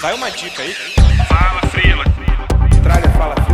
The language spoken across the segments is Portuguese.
Vai uma dica aí. Fala, Frila. Tralha, fala, fila.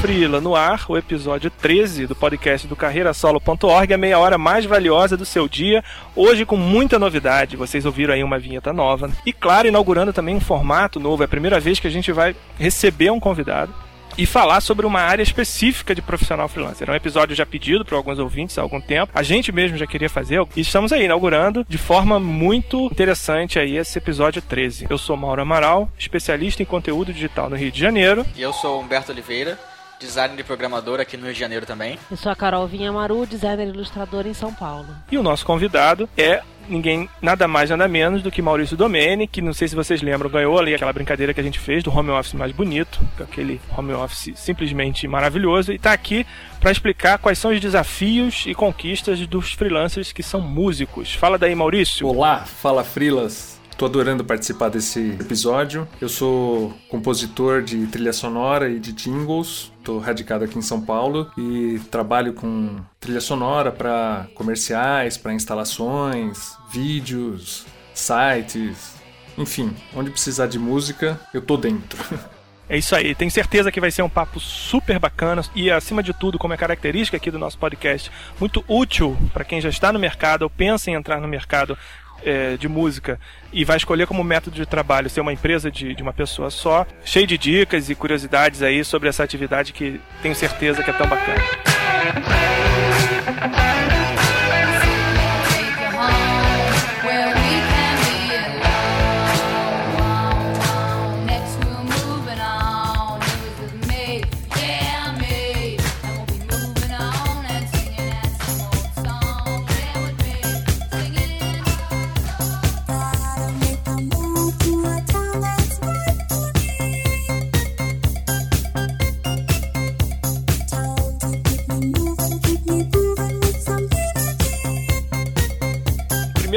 Frila, no ar, o episódio 13 do podcast do carreirasolo.org, a meia hora mais valiosa do seu dia. Hoje com muita novidade, vocês ouviram aí uma vinheta nova. E claro, inaugurando também um formato novo, é a primeira vez que a gente vai receber um convidado e falar sobre uma área específica de profissional freelancer. É um episódio já pedido por alguns ouvintes há algum tempo. A gente mesmo já queria fazer e estamos aí inaugurando de forma muito interessante aí esse episódio 13. Eu sou Mauro Amaral, especialista em conteúdo digital no Rio de Janeiro. E eu sou Humberto Oliveira, designer e programador aqui no Rio de Janeiro também. Eu sou a Carol Vinhamaru, designer e ilustradora em São Paulo. E o nosso convidado é ninguém, nada mais, nada menos do que Maurício Domene, que não sei se vocês lembram, ganhou ali aquela brincadeira que a gente fez do home office mais bonito, aquele home office simplesmente maravilhoso, e está aqui para explicar quais são os desafios e conquistas dos freelancers que são músicos. Fala daí, Maurício. Olá, fala Frilas. Tô adorando participar desse episódio. Eu sou compositor de trilha sonora e de jingles. Tô radicado aqui em São Paulo e trabalho com trilha sonora para comerciais, para instalações, vídeos, sites, enfim, onde precisar de música, eu tô dentro. É isso aí, tenho certeza que vai ser um papo super bacana e, acima de tudo, como é característica aqui do nosso podcast, muito útil para quem já está no mercado ou pensa em entrar no mercado é, de música e vai escolher como método de trabalho ser uma empresa de, de uma pessoa só, cheio de dicas e curiosidades aí sobre essa atividade que tenho certeza que é tão bacana.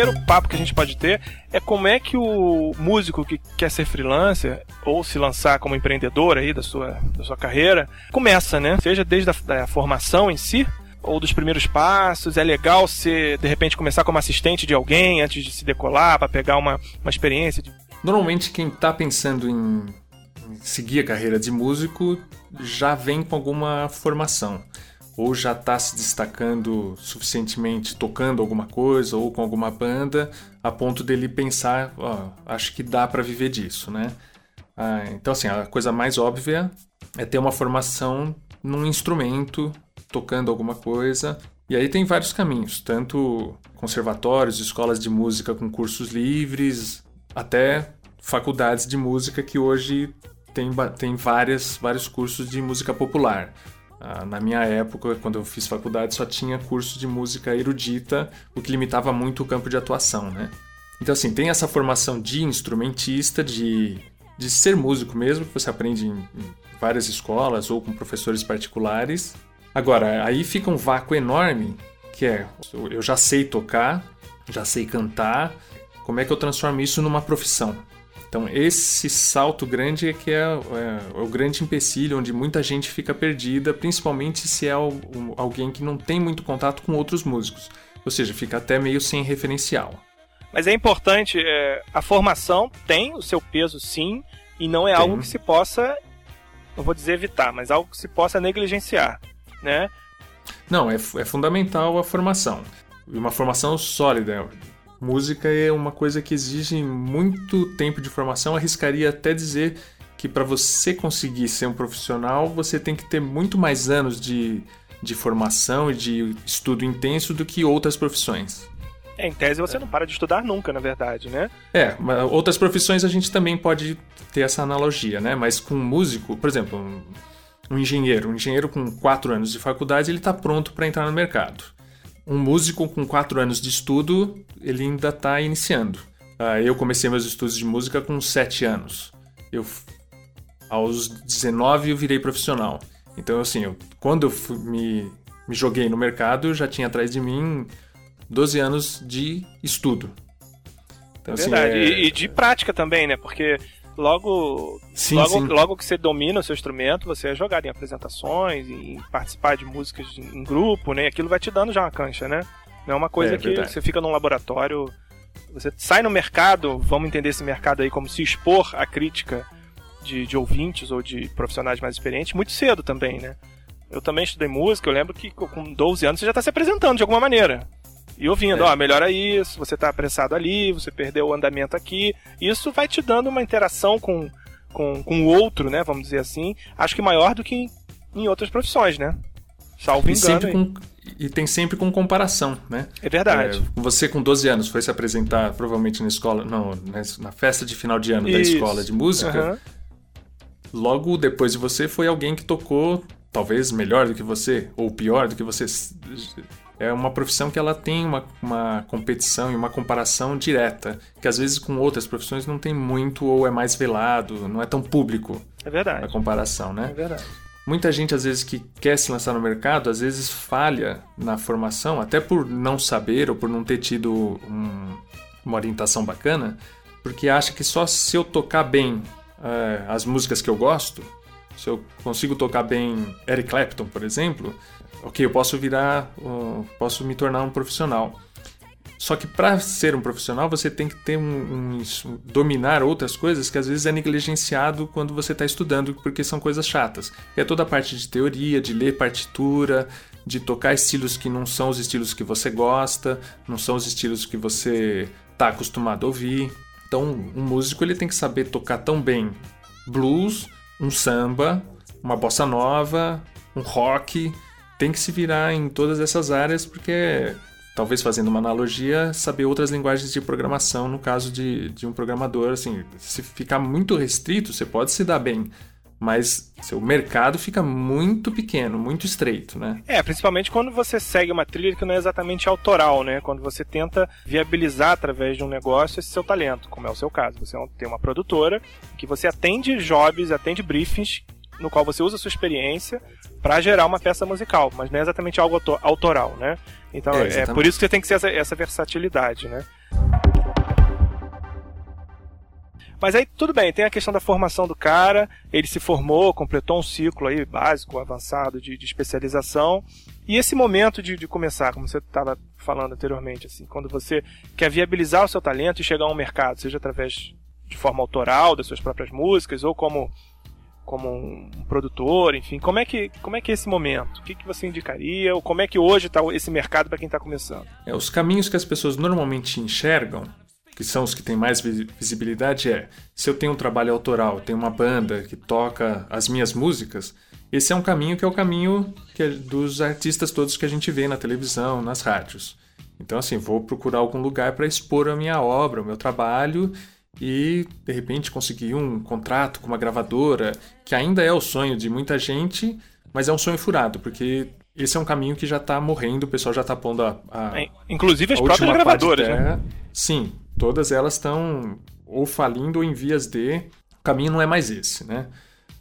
Primeiro papo que a gente pode ter é como é que o músico que quer ser freelancer ou se lançar como empreendedor aí da sua, da sua carreira começa, né? Seja desde a da formação em si ou dos primeiros passos. É legal você, de repente, começar como assistente de alguém antes de se decolar para pegar uma, uma experiência. De... Normalmente quem tá pensando em seguir a carreira de músico já vem com alguma formação ou já está se destacando suficientemente tocando alguma coisa ou com alguma banda a ponto dele pensar, acho que dá para viver disso, né? Ah, então assim, a coisa mais óbvia é ter uma formação num instrumento, tocando alguma coisa. E aí tem vários caminhos, tanto conservatórios, escolas de música com cursos livres, até faculdades de música que hoje tem, tem várias, vários cursos de música popular. Ah, na minha época, quando eu fiz faculdade, só tinha curso de música erudita, o que limitava muito o campo de atuação, né? Então, assim, tem essa formação de instrumentista, de, de ser músico mesmo, que você aprende em, em várias escolas ou com professores particulares. Agora, aí fica um vácuo enorme, que é, eu- eu já sei tocar, já sei cantar, como é que eu transformo isso numa profissão? Então, esse salto grande é que é, é- é o grande empecilho onde muita gente fica perdida, principalmente se é al- alguém que não tem muito contato com outros músicos. Ou seja, fica até meio sem referencial. Mas é importante, é, a formação tem o seu peso sim, e não é Tem. algo que se possa, não vou dizer evitar, mas algo que se possa negligenciar, né? Não, é, é fundamental a formação. Uma formação sólida. Música é uma coisa que exige muito tempo de formação. Arriscaria até dizer que para você conseguir ser um profissional, você tem que ter muito mais anos de, de formação e de estudo intenso do que outras profissões. É, em tese você não para de estudar nunca, na verdade, né? É, mas outras profissões a gente também pode ter essa analogia, né? Mas com um músico, por exemplo, um, um engenheiro, um engenheiro com 4 anos de faculdade, ele está pronto para entrar no mercado. Um músico com 4 anos de estudo, ele ainda está iniciando. Ah, eu comecei meus estudos de música com 7 anos. Eu Aos 19 eu virei profissional. Então, assim, eu- quando eu fui- me, me joguei no mercado, eu já tinha atrás de mim 12 anos de estudo. Então, assim, Verdade. é- E, e de prática também, né? Porque logo, Sim, logo, sim. logo que você domina o seu instrumento, você é jogado em apresentações, em participar de músicas em grupo, né? Aquilo vai te dando já uma cancha, né? Não é uma coisa É, que verdade. você fica num laboratório. Você sai no mercado, vamos entender esse mercado aí como se expor à crítica de, de ouvintes ou de profissionais mais experientes muito cedo também, né? Eu também estudei música, eu lembro que com 12 anos você já está se apresentando de alguma maneira. E ouvindo, É. ó, melhora isso, você tá apressado ali, você perdeu o andamento aqui. Isso vai te dando uma interação com, com, com o outro, né? Vamos dizer assim. Acho que maior do que em, em outras profissões, né? Salvo e, engano. sempre com, e tem sempre com comparação, né? É verdade. É, você com 12 anos foi se apresentar provavelmente na escola, não, na, festa de final de ano da Isso. escola de música. Aham. Logo depois de você foi alguém que tocou talvez melhor do que você ou pior do que você. É uma profissão que ela tem uma, uma competição e uma comparação direta, que às vezes com outras profissões não tem muito ou é mais velado, não é tão público É a verdade. comparação, né? É verdade. Muita gente, às vezes, que quer se lançar no mercado, às vezes falha na formação, até por não saber ou por não ter tido um- uma orientação bacana, porque acha que só se eu tocar bem eh, as músicas que eu gosto, se eu consigo tocar bem Eric Clapton, por exemplo, ok, eu posso virar, posso me tornar um profissional. Só que para ser um profissional você tem que ter um, um- dominar outras coisas que às vezes é negligenciado quando você está estudando porque são coisas chatas. É toda a parte de teoria, de ler partitura, de tocar estilos que não são os estilos que você gosta, não são os estilos que você está acostumado a ouvir. Então, um músico ele tem que saber tocar tão bem blues, um samba, uma bossa nova, um rock, tem que se virar em todas essas áreas porque talvez fazendo uma analogia, saber outras linguagens de programação, no caso de, de um programador, assim, se ficar muito restrito, você pode se dar bem, mas seu mercado fica muito pequeno, muito estreito, né? É, principalmente quando você segue uma trilha que não é exatamente autoral, né? Quando você tenta viabilizar através de um negócio esse seu talento, como é o seu caso. Você tem uma produtora que você atende jobs, atende briefings, no qual você usa a sua experiência para gerar uma peça musical, mas não é exatamente algo auto- autoral, né? Então É, é, exatamente. por isso que você tem que ser essa, essa versatilidade, né? Mas aí tudo bem, tem a questão da formação do cara, ele se formou, completou um ciclo aí básico, avançado de, de especialização. E esse momento de, de começar, como você estava falando anteriormente, assim, quando você quer viabilizar o seu talento e chegar a um mercado, seja através de forma autoral das suas próprias músicas ou como como um produtor, enfim, como é que como é que é esse momento? O que, que você indicaria? Ou como é que hoje está esse mercado para quem está começando? É, os caminhos que as pessoas normalmente enxergam, que são os que têm mais visi- visibilidade, é se eu tenho um trabalho autoral, tenho uma banda que toca as minhas músicas, esse é um caminho que é o caminho é dos artistas todos que a gente vê na televisão, nas rádios. Então, assim, vou procurar algum lugar para expor a minha obra, o meu trabalho e, de repente, conseguir um contrato com uma gravadora, que ainda é o sonho de muita gente, mas é um sonho furado, porque esse é um caminho que já está morrendo, o pessoal já está pondo a, a, É, Inclusive as a próprias gravadoras, né? Sim, todas elas estão ou falindo ou em vias de. O caminho não é mais esse, né?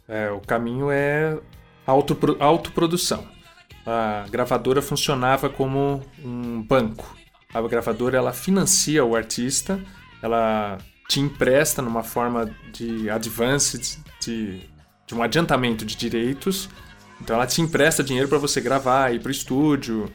É, o caminho é autopro- autoprodução. A gravadora funcionava como um banco. A gravadora ela financia o artista, ela te empresta numa forma de advance, de, de um adiantamento de direitos. Então ela te empresta dinheiro para você gravar, ir para o estúdio,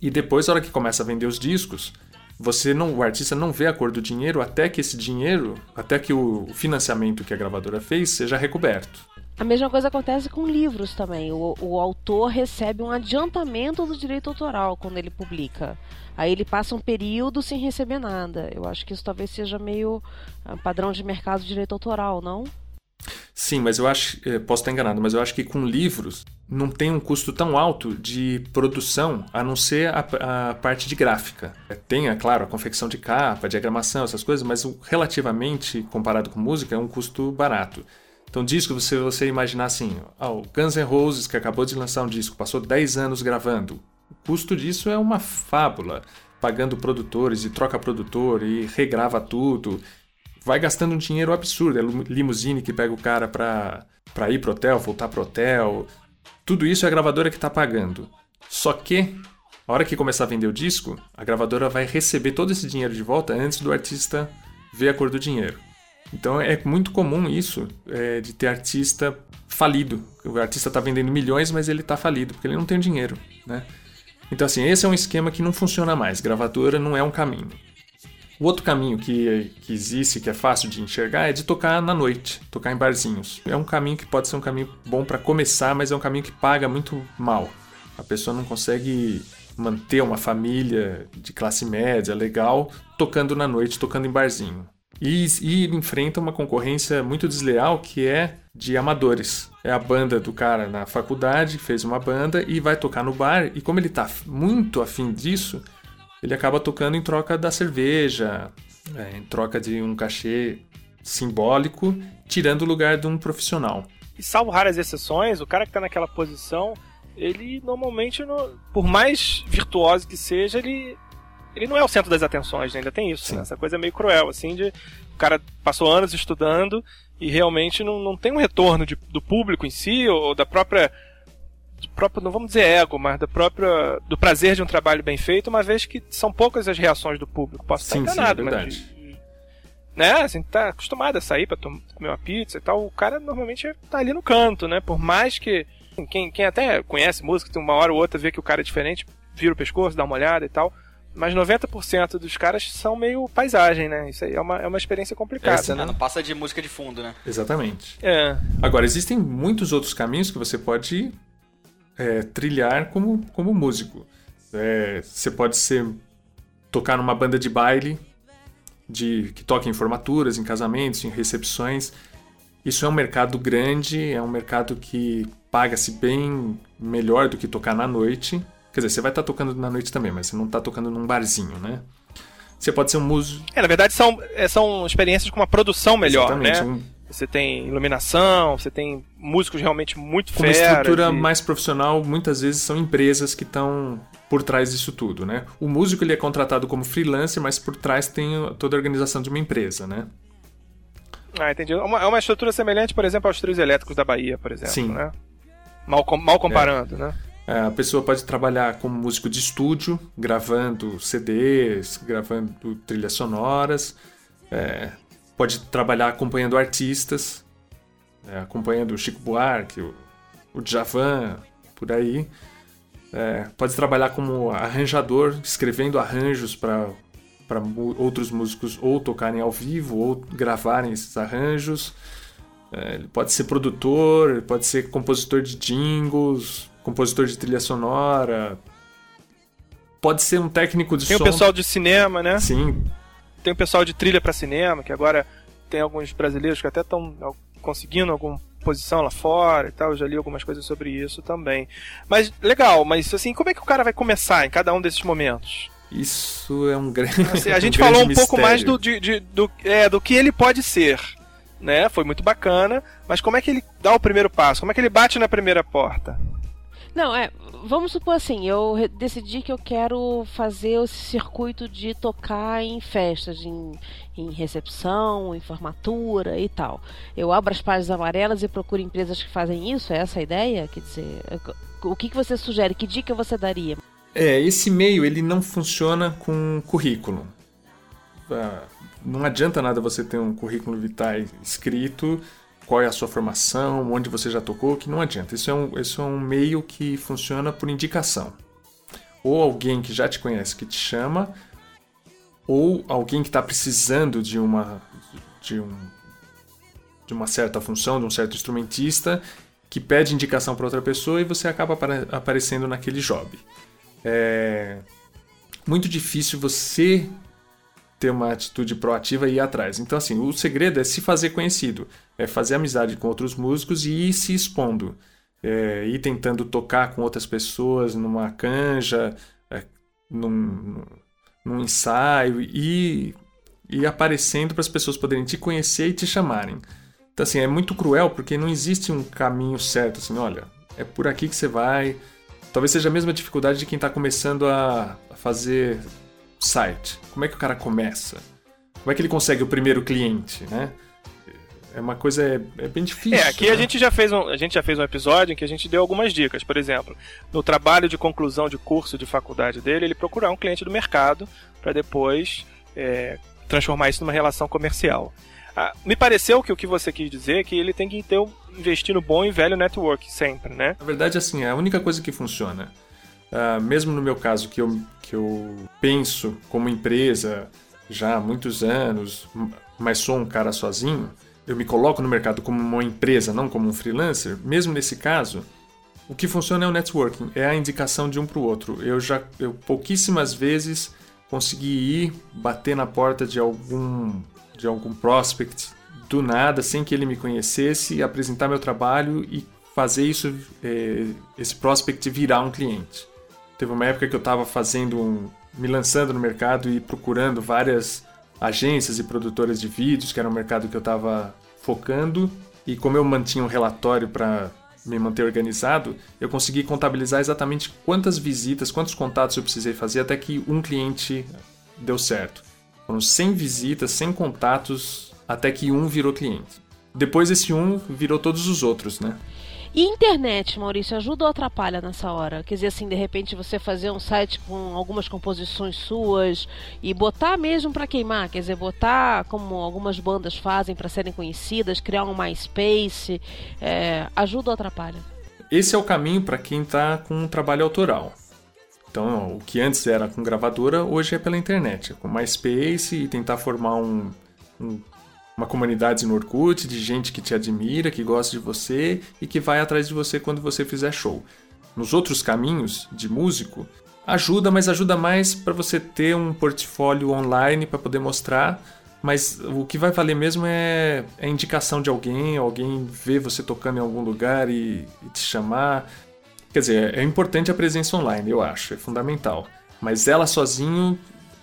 e depois, na hora que começa a vender os discos, você não, o artista não vê a cor do dinheiro até que esse dinheiro, até que o financiamento que a gravadora fez seja recoberto. A mesma coisa acontece com livros também. O, o autor recebe um adiantamento do direito autoral quando ele publica. Aí ele passa um período sem receber nada. Eu acho que isso talvez seja meio ah, padrão de mercado de direito autoral, não? Sim, mas eu acho, eh, posso estar enganado, mas eu acho que com livros não tem um custo tão alto de produção, a não ser a, a parte de gráfica. Tem, é claro, a confecção de capa, diagramação, essas coisas, mas relativamente, comparado com música, é um custo barato. Então, disco, você, você imaginar assim, o Guns N' Roses, que acabou de lançar um disco, passou 10 anos gravando. O custo disso é uma fábula, pagando produtores e troca produtor e regrava tudo. vai gastando um dinheiro absurdo. É limusine que pega o cara pra, pra ir pro hotel, voltar pro hotel. Tudo isso é a gravadora que tá pagando. Só que, a hora que começar a vender o disco, a gravadora vai receber todo esse dinheiro de volta antes do artista ver a cor do dinheiro. Então é muito comum isso, é, de ter artista falido. O artista está vendendo milhões, mas ele está falido, porque ele não tem dinheiro, né? Então assim, esse é um esquema que não funciona mais. Gravadora não é um caminho. O outro caminho que, que existe, que é fácil de enxergar, é de tocar na noite, tocar em barzinhos. É um caminho que pode ser um caminho bom para começar, mas é um caminho que paga muito mal. A pessoa não consegue manter uma família de classe média legal tocando na noite, tocando em barzinho. E, e enfrenta uma concorrência muito desleal que é de amadores. É a banda do cara na faculdade, fez uma banda e vai tocar no bar, e como ele tá muito afim disso, ele acaba tocando em troca da cerveja, é, em troca de um cachê simbólico, tirando o lugar de um profissional. E salvo raras exceções, o cara que tá naquela posição, ele normalmente, por mais virtuoso que seja, ele, ele não é o centro das atenções, né? ainda tem isso. Sim. né? Essa coisa meio cruel, assim, de o cara passou anos estudando e realmente não, não tem um retorno de- do público em si, ou da própria. Do próprio, não vamos dizer ego, mas da própria, do prazer de um trabalho bem feito, uma vez que são poucas as reações do público. Posso Sim, sim, estar é enganado, mas verdade. né? Assim, tá acostumado a sair pra comer uma pizza e tal. O cara normalmente tá ali no canto, né? Por mais que. Quem, quem até conhece música, tem uma hora ou outra vê que o cara é diferente, vira o pescoço, dá uma olhada e tal. Mas 90% dos caras são meio paisagem, né? Isso aí é uma, é uma experiência complicada, Essa né? Ah, não passa de música de fundo, né? Exatamente. É. Agora, existem muitos outros caminhos que você pode é, trilhar como, como músico. É, você pode ser tocar numa banda de baile de que toca em formaturas, em casamentos, em recepções. Isso é um mercado grande, é um mercado que paga-se bem melhor do que tocar na noite. Quer dizer, você vai estar tocando na noite também, mas você não está tocando num barzinho, né? Você pode ser um músico. É, na verdade são, é, são experiências com uma produção melhor, Exatamente, né? um- Você tem iluminação, você tem músicos realmente muito Com uma feras. estrutura e- mais profissional, muitas vezes são empresas que estão por trás disso tudo, né? O músico ele é contratado como freelancer, mas por trás tem toda a organização de uma empresa, né? Ah, entendi. É uma, é uma estrutura semelhante, por exemplo, aos trios elétricos da Bahia, por exemplo, Sim. né? Mal, mal comparando, né? É, A pessoa pode trabalhar como músico de estúdio, gravando CDs, gravando trilhas sonoras, é, pode trabalhar acompanhando artistas, é, acompanhando o Chico Buarque, o, o Djavan, por aí. É, pode trabalhar como arranjador, escrevendo arranjos para para outros músicos ou tocarem ao vivo ou gravarem esses arranjos. É, ele pode ser produtor, pode ser compositor de jingles, compositor de trilha sonora. Pode ser um técnico de Tem som. o pessoal de cinema, né? Sim, Tem o pessoal de trilha pra cinema, que agora tem alguns brasileiros que até estão conseguindo alguma posição lá fora e tal. Eu já li algumas coisas sobre isso também. Mas legal, mas assim, como é que o cara vai começar em cada um desses momentos? isso é um grande. Assim, a um gente grande falou um pouco mistério. mais do, de- de- do, é, do que ele pode ser. Né? Foi muito bacana, mas como é que ele dá o primeiro passo? Como é que ele bate na primeira porta? Não, é. Vamos supor assim, eu decidi que eu quero fazer esse circuito de tocar em festas, em, em recepção, em formatura e tal. Eu abro as páginas amarelas e procuro empresas que fazem isso? É essa a ideia? Quer dizer, o que, que você sugere? Que dica você daria? É, esse meio ele não funciona com currículo. Ah, Não adianta nada você ter um currículo vitae escrito, qual é a sua formação, onde você já tocou, que não adianta. Isso é um, isso é um meio que funciona por indicação. Ou alguém que já te conhece que te chama, ou alguém que está precisando de uma, de, um, de uma certa função, de um certo instrumentista, que pede indicação para outra pessoa e você acaba apare- aparecendo naquele job é muito difícil você ter uma atitude proativa e ir atrás. Então, assim, o segredo é se fazer conhecido, é fazer amizade com outros músicos e ir se expondo, é, ir tentando tocar com outras pessoas numa canja, é, num, num ensaio e ir aparecendo para as pessoas poderem te conhecer e te chamarem. Então, assim, é muito cruel porque não existe um caminho certo, assim, olha, é por aqui que você vai, Talvez seja a mesma dificuldade de quem está começando a, a fazer site. Como é que o cara começa? como é que ele consegue o primeiro cliente, né? É uma coisa é, é bem difícil. É, aqui né? a gente já fez um, a gente já fez um episódio em que a gente deu algumas dicas. Por exemplo, no trabalho de conclusão de curso de faculdade dele, ele procurar um cliente do mercado para depois é, transformar isso numa relação comercial. Ah, me pareceu que o que você quis dizer é que ele tem que ter um, investir no bom e velho network sempre, né? Na verdade, assim, é a única coisa que funciona. Ah, mesmo no meu caso, que eu, que eu penso como empresa já há muitos anos, mas sou um cara sozinho, eu me coloco no mercado como uma empresa, não como um freelancer. Mesmo nesse caso, o que funciona é o networking, é a indicação de um para o outro. Eu já, eu pouquíssimas vezes consegui ir bater na porta de algum, de algum prospect do nada, sem que ele me conhecesse, apresentar meu trabalho e fazer isso, eh, esse prospect virar um cliente. Teve uma época que eu estava fazendo um, me lançando no mercado e procurando várias agências e produtoras de vídeos, que era um mercado que eu estava focando, e como eu mantinha um relatório para me manter organizado, eu consegui contabilizar exatamente quantas visitas, quantos contatos eu precisei fazer até que um cliente deu certo. Foram 100 visitas, 100 contatos, até que um virou cliente. Depois esse um virou todos os outros, né? E internet, Maurício, ajuda ou atrapalha nessa hora? Quer dizer, assim, de repente você fazer um site com algumas composições suas e botar mesmo pra queimar, quer dizer, botar como algumas bandas fazem pra serem conhecidas, criar um MySpace, é, ajuda ou atrapalha? Esse é o caminho para quem está com um trabalho autoral. Então, o que antes era com gravadora, hoje é pela internet, é com MySpace e tentar formar um, um- uma comunidade no Orkut de gente que te admira, que gosta de você e que vai atrás de você quando você fizer show. Nos outros caminhos de músico, ajuda, mas ajuda mais para você ter um portfólio online para poder mostrar. Mas o que vai valer mesmo é é a indicação de alguém, alguém ver você tocando em algum lugar e, e te chamar. Quer dizer, é importante a presença online, eu acho, é fundamental. Mas ela sozinho,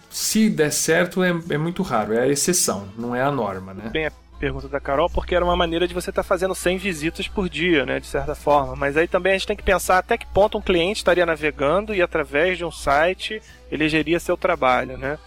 se der certo, é, é muito raro, é a exceção, não é a norma, né? Bem a pergunta da Carol, porque era uma maneira de você estar fazendo 100 visitas por dia, né, de certa forma. Mas aí também a gente tem que pensar até que ponto um cliente estaria navegando e através de um site elegeria seu trabalho, né?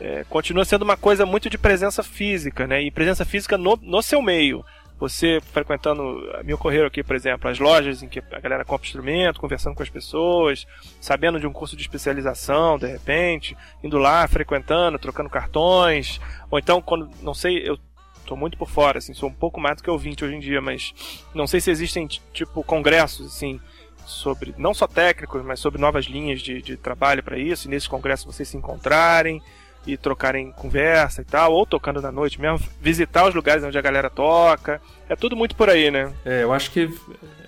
É, continua sendo uma coisa muito de presença física, né? E presença física no, no seu meio. Você frequentando, me ocorreram aqui, por exemplo, as lojas em que a galera compra instrumento, conversando com as pessoas, sabendo de um curso de especialização, de repente, indo lá, frequentando, trocando cartões, ou então quando, não sei, eu tô muito por fora, assim, sou um pouco mais do que ouvinte hoje em dia, mas não sei se existem, tipo, congressos, assim, sobre, não só técnicos, mas sobre novas linhas de, de trabalho para isso, e nesses congressos vocês se encontrarem e trocarem conversa e tal, ou tocando na noite mesmo, visitar os lugares onde a galera toca, é tudo muito por aí, né? É, eu acho que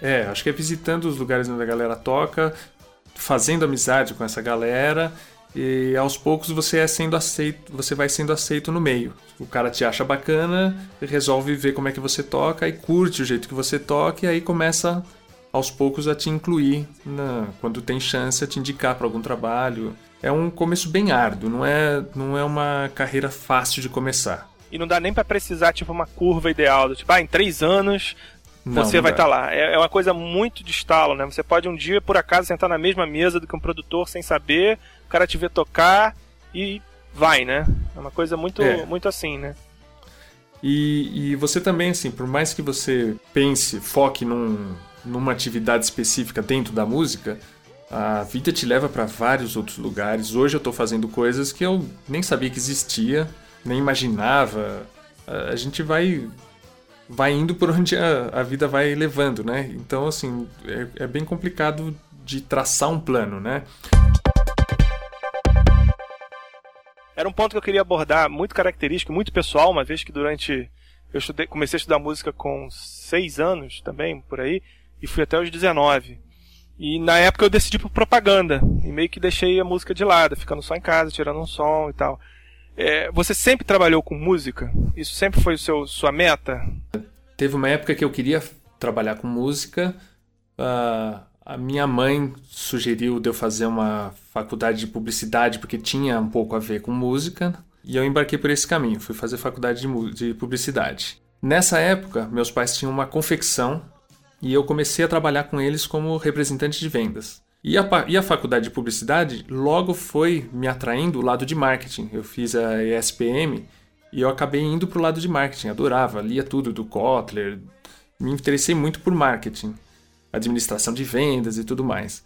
é, acho que é visitando os lugares onde a galera toca, fazendo amizade com essa galera e aos poucos você é sendo aceito, você vai sendo aceito no meio. O cara te acha bacana, resolve ver como é que você toca e curte o jeito que você toca e aí começa aos poucos a te incluir na, quando tem chance a te indicar para algum trabalho. É um começo bem árduo, não é, não é uma carreira fácil de começar. E não dá nem pra precisar, tipo, uma curva ideal, do tipo, ah, em três anos Não, você não vai estar lá. É, é uma coisa muito de estalo, né? Você pode um dia, por acaso, sentar na mesma mesa do que um produtor sem saber, o cara te ver tocar e vai, né? É uma coisa muito, É. muito assim, né? E, e você também, assim, por mais que você pense, foque num, numa atividade específica dentro da música, a vida te leva para vários outros lugares. Hoje eu estou fazendo coisas que eu nem sabia que existia, nem imaginava. A gente vai vai indo por onde a, a vida vai levando, né? Então, assim, é, é bem complicado de traçar um plano, né? Era um ponto que eu queria abordar, muito característico, muito pessoal, uma vez que durante. Eu estudei, comecei a estudar música com seis anos também, por aí, e fui até os 19. E na época eu decidi por propaganda, e meio que deixei a música de lado, ficando só em casa, tirando um som e tal. É, você sempre trabalhou com música? Isso sempre foi seu, sua meta? Teve uma época que eu queria trabalhar com música. ah, a minha mãe sugeriu de eu fazer uma faculdade de publicidade porque tinha um pouco a ver com música. E eu embarquei por esse caminho. Fui fazer faculdade de, de publicidade. Nessa época, meus pais tinham uma confecção e eu comecei a trabalhar com eles como representante de vendas. E a, e a faculdade de publicidade logo foi me atraindo o lado de marketing. Eu fiz a ESPM E eu acabei indo pro lado de marketing, adorava, lia tudo do Kotler, me interessei muito por marketing, administração de vendas e tudo mais.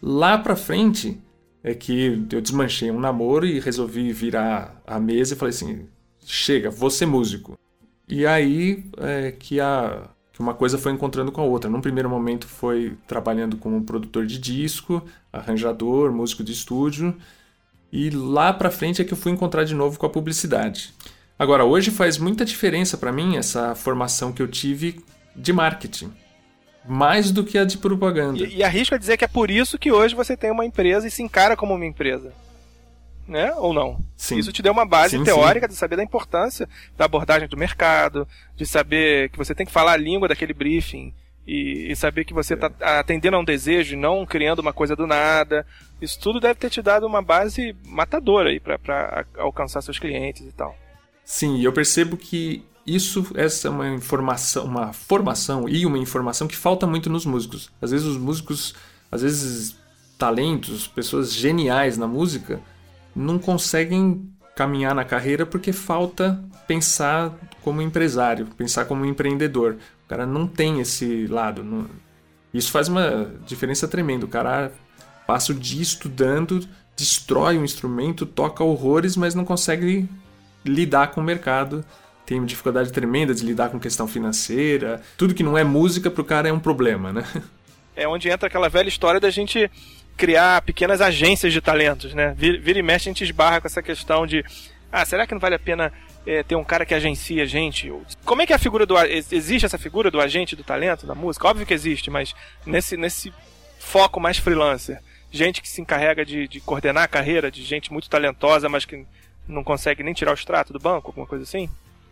Lá pra frente é que eu desmanchei um namoro e resolvi virar a mesa e falei assim: chega, vou ser músico. E aí é que, a, que uma coisa foi encontrando com a outra. Num primeiro momento foi trabalhando como produtor de disco, arranjador, músico de estúdio. E lá pra frente é que eu fui encontrar de novo com a publicidade. Agora, hoje faz muita diferença pra mim essa formação que eu tive de marketing. Mais do que a de propaganda. E, e arrisco a dizer que é por isso que hoje você tem uma empresa e se encara como uma empresa. Né? Ou não? Sim. Isso te deu uma base Sim, teórica de saber da importância da abordagem do mercado, de saber que você tem que falar a língua daquele briefing e, e saber que você está atendendo a um desejo e não criando uma coisa do nada. Isso tudo deve ter te dado uma base matadora aí para alcançar seus clientes e tal. Sim, e eu percebo que isso, essa é uma informação, uma formação e uma informação que falta muito nos músicos. Às vezes os músicos, às vezes talentos, pessoas geniais na música, não conseguem caminhar na carreira porque falta pensar como empresário, pensar como empreendedor. O cara não tem esse lado. não- Isso faz uma diferença tremenda. O cara passa o dia estudando, destrói um instrumento, toca horrores, mas não consegue lidar com o mercado. Tem dificuldade tremenda de lidar com questão financeira. Tudo que não é música pro cara é um problema, né? é onde entra aquela velha história da gente criar pequenas agências de talentos, né? Vira, e mexe a gente esbarra com essa questão de ah, será que não vale a pena é, ter um cara que agencia a gente? Como é que é a figura do... Existe essa figura do agente do talento, da música? Óbvio que existe, mas nesse, nesse foco mais freelancer. Gente que se encarrega de, de coordenar a carreira de gente muito talentosa, mas que não consegue nem tirar o extrato do banco, alguma coisa assim?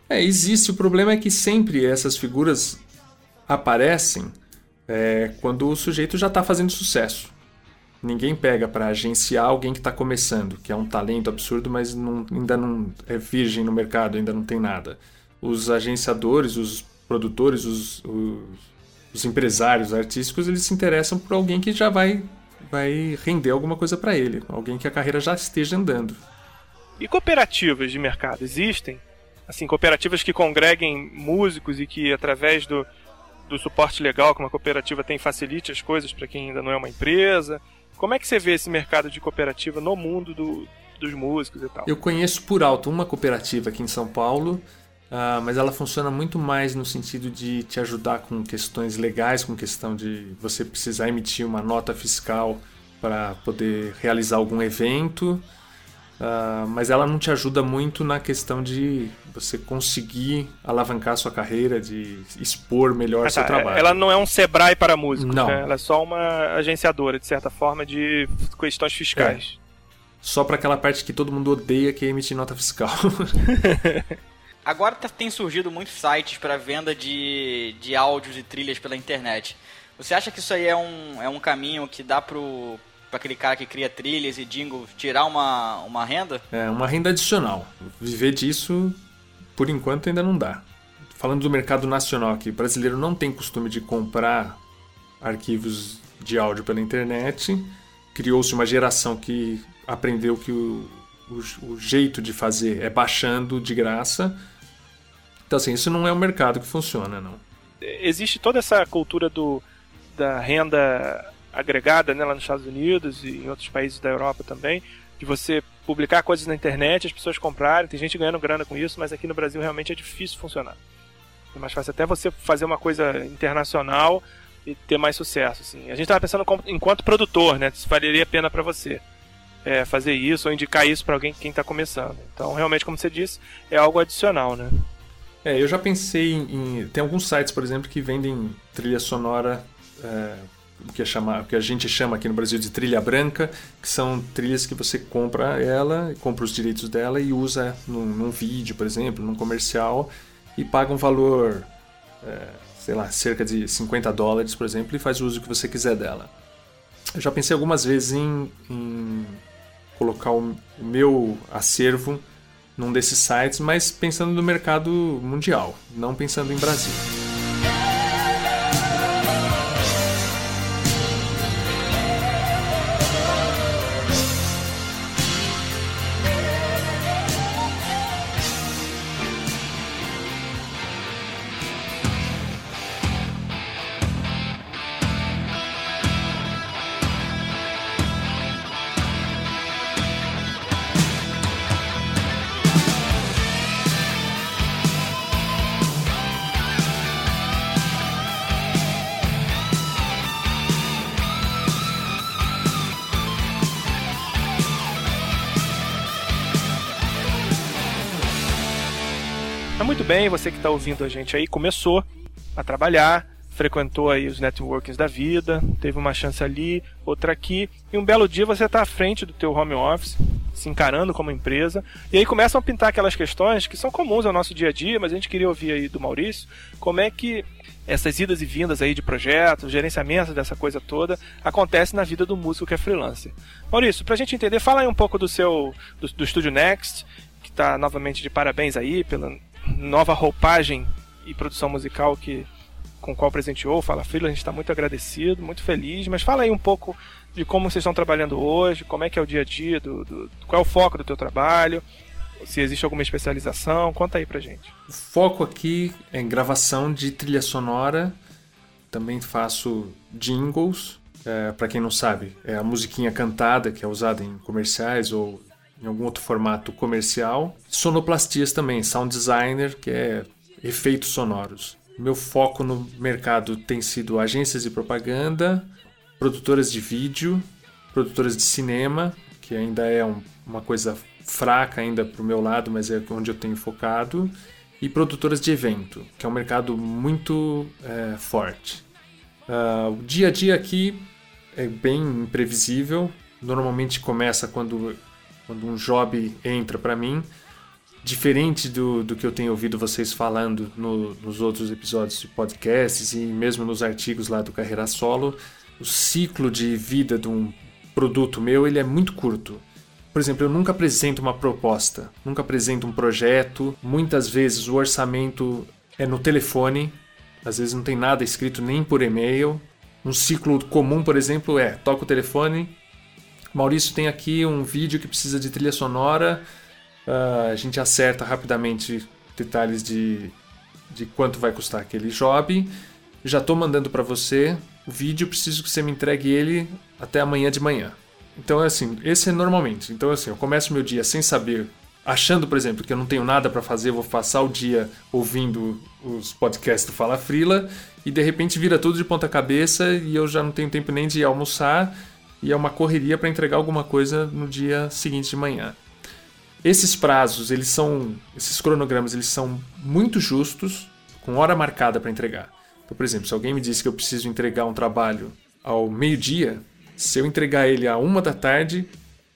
É, existe. O problema é que sempre essas figuras aparecem é, quando o sujeito já está fazendo sucesso. Ninguém pega para agenciar alguém que está começando, que é um talento absurdo, mas não- ainda não é virgem no mercado, ainda não tem nada. Os agenciadores, os produtores, os, os, os empresários artísticos, eles se interessam por alguém que já vai, vai render alguma coisa para ele, alguém que a carreira já esteja andando. E cooperativas de mercado existem? Assim, cooperativas que congreguem músicos e que através do, do suporte legal que uma cooperativa tem facilite as coisas para quem ainda não é uma empresa. Como é que você vê esse mercado de cooperativa no mundo do- dos músicos e tal? Eu conheço por alto uma cooperativa aqui em São Paulo, ah, mas ela funciona muito mais no sentido de te ajudar com questões legais, com questão de você precisar emitir uma nota fiscal para poder realizar algum evento, ah, mas ela não te ajuda muito na questão de você conseguir alavancar a sua carreira, de expor melhor Ah, seu tá, trabalho. Ela não é um Sebrae para músicos, Não. né? Ela é só uma agenciadora, de certa forma, de questões fiscais. Só para aquela parte que todo mundo odeia, que é emitir nota fiscal. Agora tá- tem surgido muitos sites para venda de, de áudios e trilhas pela internet. Você acha que isso aí é um, é um caminho que dá pro para aquele cara que cria trilhas e jingles tirar uma, uma renda? É uma renda adicional. Viver disso, por enquanto, ainda não dá. Falando do mercado nacional aqui, o brasileiro não tem costume de comprar arquivos de áudio pela internet. Criou-se uma geração que aprendeu que o, o, o jeito de fazer é baixando de graça. Então, assim, isso não é um mercado que funciona, não. existe toda essa cultura do, da renda agregada né, lá nos Estados Unidos e em outros países da Europa também, de você publicar coisas na internet, as pessoas comprarem, tem gente ganhando grana com isso, mas aqui no Brasil realmente é difícil funcionar. É mais fácil até você fazer uma coisa internacional e ter mais sucesso. Assim. A gente estava pensando como- enquanto produtor, né, se valeria a pena para você é, fazer isso ou indicar isso para alguém quem está começando. Então, realmente, como você disse, é algo adicional, né? É, eu já pensei em, em- Tem alguns sites, por exemplo, que vendem trilha sonora, é, que é chama, que a gente chama aqui no Brasil de trilha branca, que são trilhas que você compra ela, compra os direitos dela e usa num, num vídeo, por exemplo, num comercial, e paga um valor, é, sei lá, cerca de 50 dólares, por exemplo, e faz o uso que você quiser dela. Eu já pensei algumas vezes em, em colocar o, o meu acervo num desses sites, mas pensando no mercado mundial, não pensando em Brasil. Você que está ouvindo a gente aí, começou a trabalhar, frequentou aí os networkings da vida, teve uma chance ali, outra aqui, e um belo dia você está à frente do teu home office, se encarando como empresa, e aí começam a pintar aquelas questões que são comuns ao nosso dia a dia, mas a gente queria ouvir aí do Maurício, como é que essas idas e vindas aí de projetos, gerenciamento dessa coisa toda, acontece na vida do músico que é freelancer. Maurício, pra gente entender, fala aí um pouco do seu do, do Estúdio Next, que tá novamente de parabéns aí pela nova roupagem e produção musical que com qual presenteou, Fala Freela, a gente está muito agradecido, muito feliz, mas fala aí um pouco de como vocês estão trabalhando hoje, como é que é o dia a dia, do, do- qual é o foco do teu trabalho, se existe alguma especialização, conta aí pra gente. O foco aqui é gravação de trilha sonora. Também faço jingles. É, para quem não sabe, é a musiquinha cantada que é usada em comerciais ou em algum outro formato comercial. Sonoplastias também, sound designer, que é efeitos sonoros. Meu foco no mercado tem sido agências de propaganda, produtoras de vídeo, produtoras de cinema, que ainda é um- uma coisa fraca ainda para o meu lado, mas é onde eu tenho focado, e produtoras de evento, que é um mercado muito é, forte. Ah, o dia a dia aqui é bem imprevisível. Normalmente começa quando, quando um job entra para mim. Diferente do, do que eu tenho ouvido vocês falando no- nos outros episódios de podcasts e mesmo nos artigos lá do Carreira Solo, o ciclo de vida de um produto meu ele é muito curto. Por exemplo, eu nunca apresento uma proposta, nunca apresento um projeto. Muitas vezes o orçamento é no telefone, às vezes não tem nada escrito nem por e-mail. Um ciclo comum, por exemplo, é toca o telefone. Maurício tem aqui um vídeo que precisa de trilha sonora. ah, a gente acerta rapidamente detalhes de, de quanto vai custar aquele job. Já estou mandando para você o vídeo, preciso que você me entregue ele até amanhã de manhã. Então, é assim, esse é normalmente. Então, assim, eu começo meu dia sem saber, achando, por exemplo, que eu não tenho nada para fazer, vou passar o dia ouvindo os podcasts do Fala Frila e de repente vira tudo de ponta cabeça e eu já não tenho tempo nem de almoçar e é uma correria para entregar alguma coisa no dia seguinte de manhã. Esses prazos, eles são, esses cronogramas, eles são muito justos, com hora marcada para entregar. Então, por exemplo, se alguém me disse que eu preciso entregar um trabalho ao meio-dia, se eu entregar ele à uma da tarde,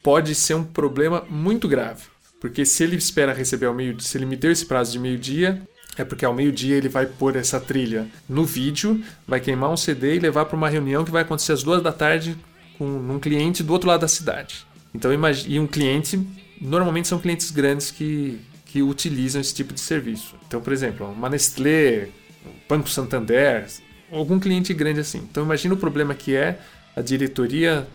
pode ser um problema muito grave. Porque se ele espera receber ao meio se ele me deu esse prazo de meio-dia, é porque ao meio-dia ele vai pôr essa trilha no vídeo, vai queimar um CD e levar para uma reunião que vai acontecer às duas da tarde com um cliente do outro lado da cidade. Então, imagine, e um cliente, normalmente são clientes grandes que, que utilizam esse tipo de serviço. Então, por exemplo, uma Nestlé, um Banco Santander, algum cliente grande assim. Então, imagina o problema que é a diretoria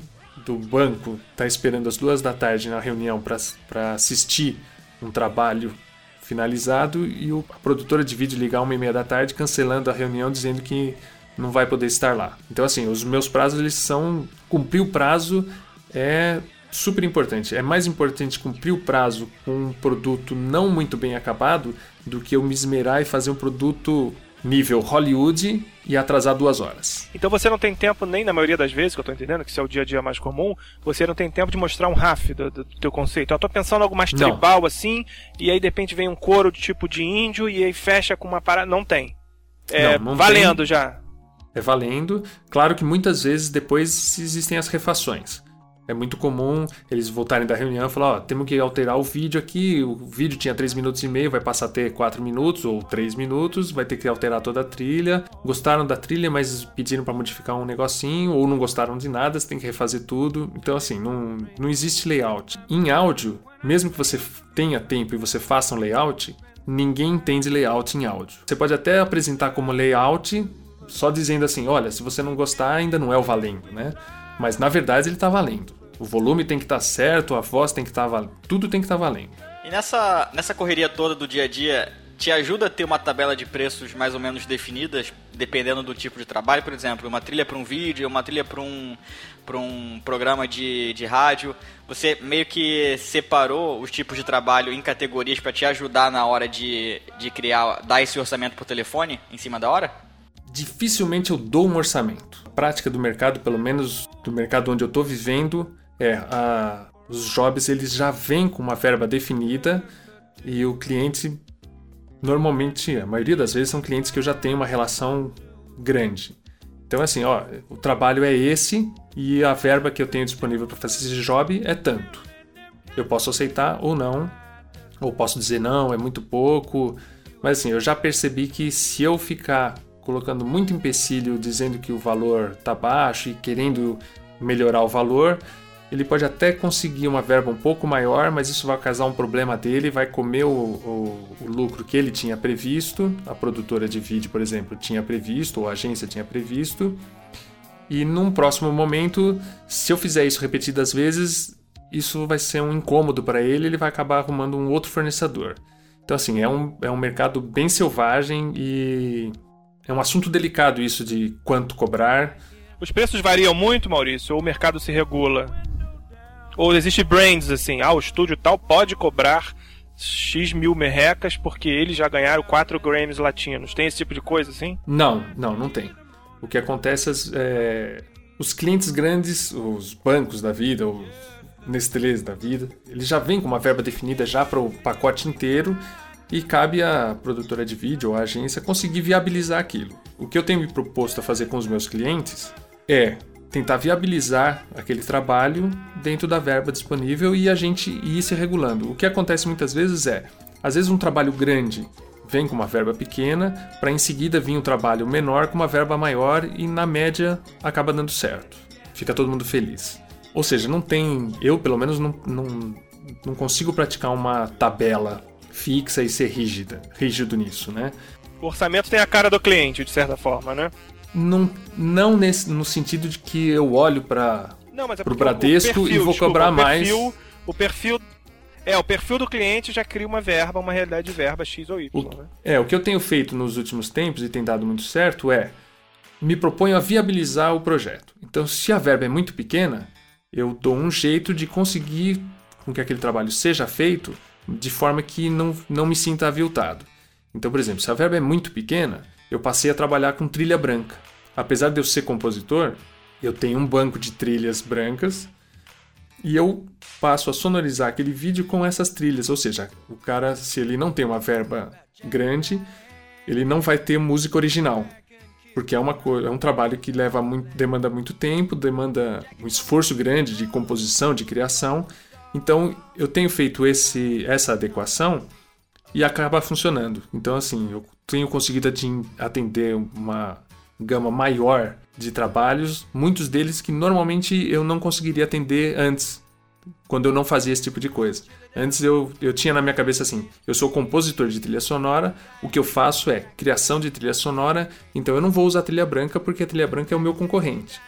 do banco está esperando às duas da tarde na reunião para assistir um trabalho finalizado e o, a produtora de vídeo ligar uma e meia da tarde cancelando a reunião dizendo que não vai poder estar lá. Então assim, os meus prazos eles são cumprir o prazo é super importante. É mais importante cumprir o prazo com um produto não muito bem acabado do que eu me esmerar e fazer um produto nível Hollywood e atrasar duas horas. Então você não tem tempo, nem na maioria das vezes, que eu tô entendendo, que isso é o dia a dia mais comum, você não tem tempo de mostrar um RAF do, do teu conceito. Eu tô pensando em algo mais Não. tribal assim, e aí de repente vem um coro de tipo de índio e aí fecha com uma parada. Não tem. É Não, não valendo tem. já. É valendo. Claro que muitas vezes depois existem as refações. É muito comum eles voltarem da reunião e falar, ó, temos que alterar o vídeo aqui, o vídeo tinha 3 minutos e meio, vai passar a ter 4 minutos ou 3 minutos, vai ter que alterar toda a trilha. Gostaram da trilha, mas pediram para modificar um negocinho, ou não gostaram de nada, você tem que refazer tudo. Então, assim, não, não existe layout. Em áudio, mesmo que você tenha tempo e você faça um layout, ninguém entende layout em áudio. Você pode até apresentar como layout, só dizendo assim, olha, se você não gostar, ainda não é o valendo, né? Mas na verdade ele tá valendo. O volume tem que estar certo, a voz tem que estar valendo, tudo tem que estar valendo. E nessa, nessa correria toda do dia a dia, te ajuda a ter uma tabela de preços mais ou menos definidas, dependendo do tipo de trabalho? Por exemplo, uma trilha para um vídeo, uma trilha para um, pra um programa de, de rádio. Você meio que separou os tipos de trabalho em categorias para te ajudar na hora de, de criar, dar esse orçamento por telefone em cima da hora? Dificilmente eu dou um orçamento. A prática do mercado, pelo menos do mercado onde eu estou vivendo, é a, os jobs eles já vêm com uma verba definida e o cliente normalmente, a maioria das vezes, são clientes que eu já tenho uma relação grande. Então, assim, ó, o trabalho é esse e a verba que eu tenho disponível para fazer esse job é tanto. Eu posso aceitar ou não, ou posso dizer não, é muito pouco. Mas assim, eu já percebi que se eu ficar colocando muito empecilho, dizendo que o valor tá baixo e querendo melhorar o valor, ele pode até conseguir uma verba um pouco maior, mas isso vai causar um problema dele, vai comer o, o- o lucro que ele tinha previsto, a produtora de vídeo, por exemplo, tinha previsto, ou a agência tinha previsto. E num próximo momento, se eu fizer isso repetidas vezes, isso vai ser um incômodo para ele, ele vai acabar arrumando um outro fornecedor. Então, assim, é um, é um mercado bem selvagem e é um assunto delicado isso de quanto cobrar. Os preços variam muito, Maurício, ou o mercado se regula? Ou existe brands assim, ah, o estúdio tal pode cobrar X mil merrecas porque eles já ganharam 4 Grammys latinos. Tem esse tipo de coisa assim? Não, não, não tem. O que acontece é, os clientes grandes, os bancos da vida, os Nestlés da vida, eles já vêm com uma verba definida já para o pacote inteiro e cabe à produtora de vídeo ou à agência conseguir viabilizar aquilo. O que eu tenho me proposto a fazer com os meus clientes é tentar viabilizar aquele trabalho dentro da verba disponível e a gente ir se regulando. O que acontece muitas vezes é, às vezes um trabalho grande vem com uma verba pequena, para em seguida vir um trabalho menor com uma verba maior e na média acaba dando certo. Fica todo mundo feliz. Ou seja, não tem, eu pelo menos não, não, não consigo praticar uma tabela fixa e ser rígida, rígido nisso, né? O orçamento tem a cara do cliente, de certa forma, né? Não, não nesse, no sentido de que eu olho para é o- Bradesco e vou cobrar o mais. O perfil. É, o perfil do cliente já cria uma verba, uma realidade de verba X ou Y, O, né? é, o que eu tenho feito nos últimos tempos e tem dado muito certo é me proponho a viabilizar o projeto. Então, se a verba é muito pequena, eu dou um jeito de conseguir com que aquele trabalho seja feito de forma que não, não me sinta aviltado. Então, por exemplo, se a verba é muito pequena, eu passei a trabalhar com trilha branca. Apesar de eu ser compositor, eu tenho um banco de trilhas brancas e eu passo a sonorizar aquele vídeo com essas trilhas. Ou seja, o cara, se ele não tem uma verba grande, ele não vai ter música original. Porque é, uma, é um trabalho que leva muito, demanda muito tempo, demanda um esforço grande de composição, de criação. Então eu tenho feito esse, essa adequação e acaba funcionando. Então, assim, eu tenho conseguido atender uma gama maior de trabalhos, muitos deles que normalmente eu não conseguiria atender antes, quando eu não fazia esse tipo de coisa. Antes eu, eu tinha na minha cabeça assim: eu sou compositor de trilha sonora, o que eu faço é criação de trilha sonora, então eu não vou usar trilha branca porque a trilha branca é o meu concorrente.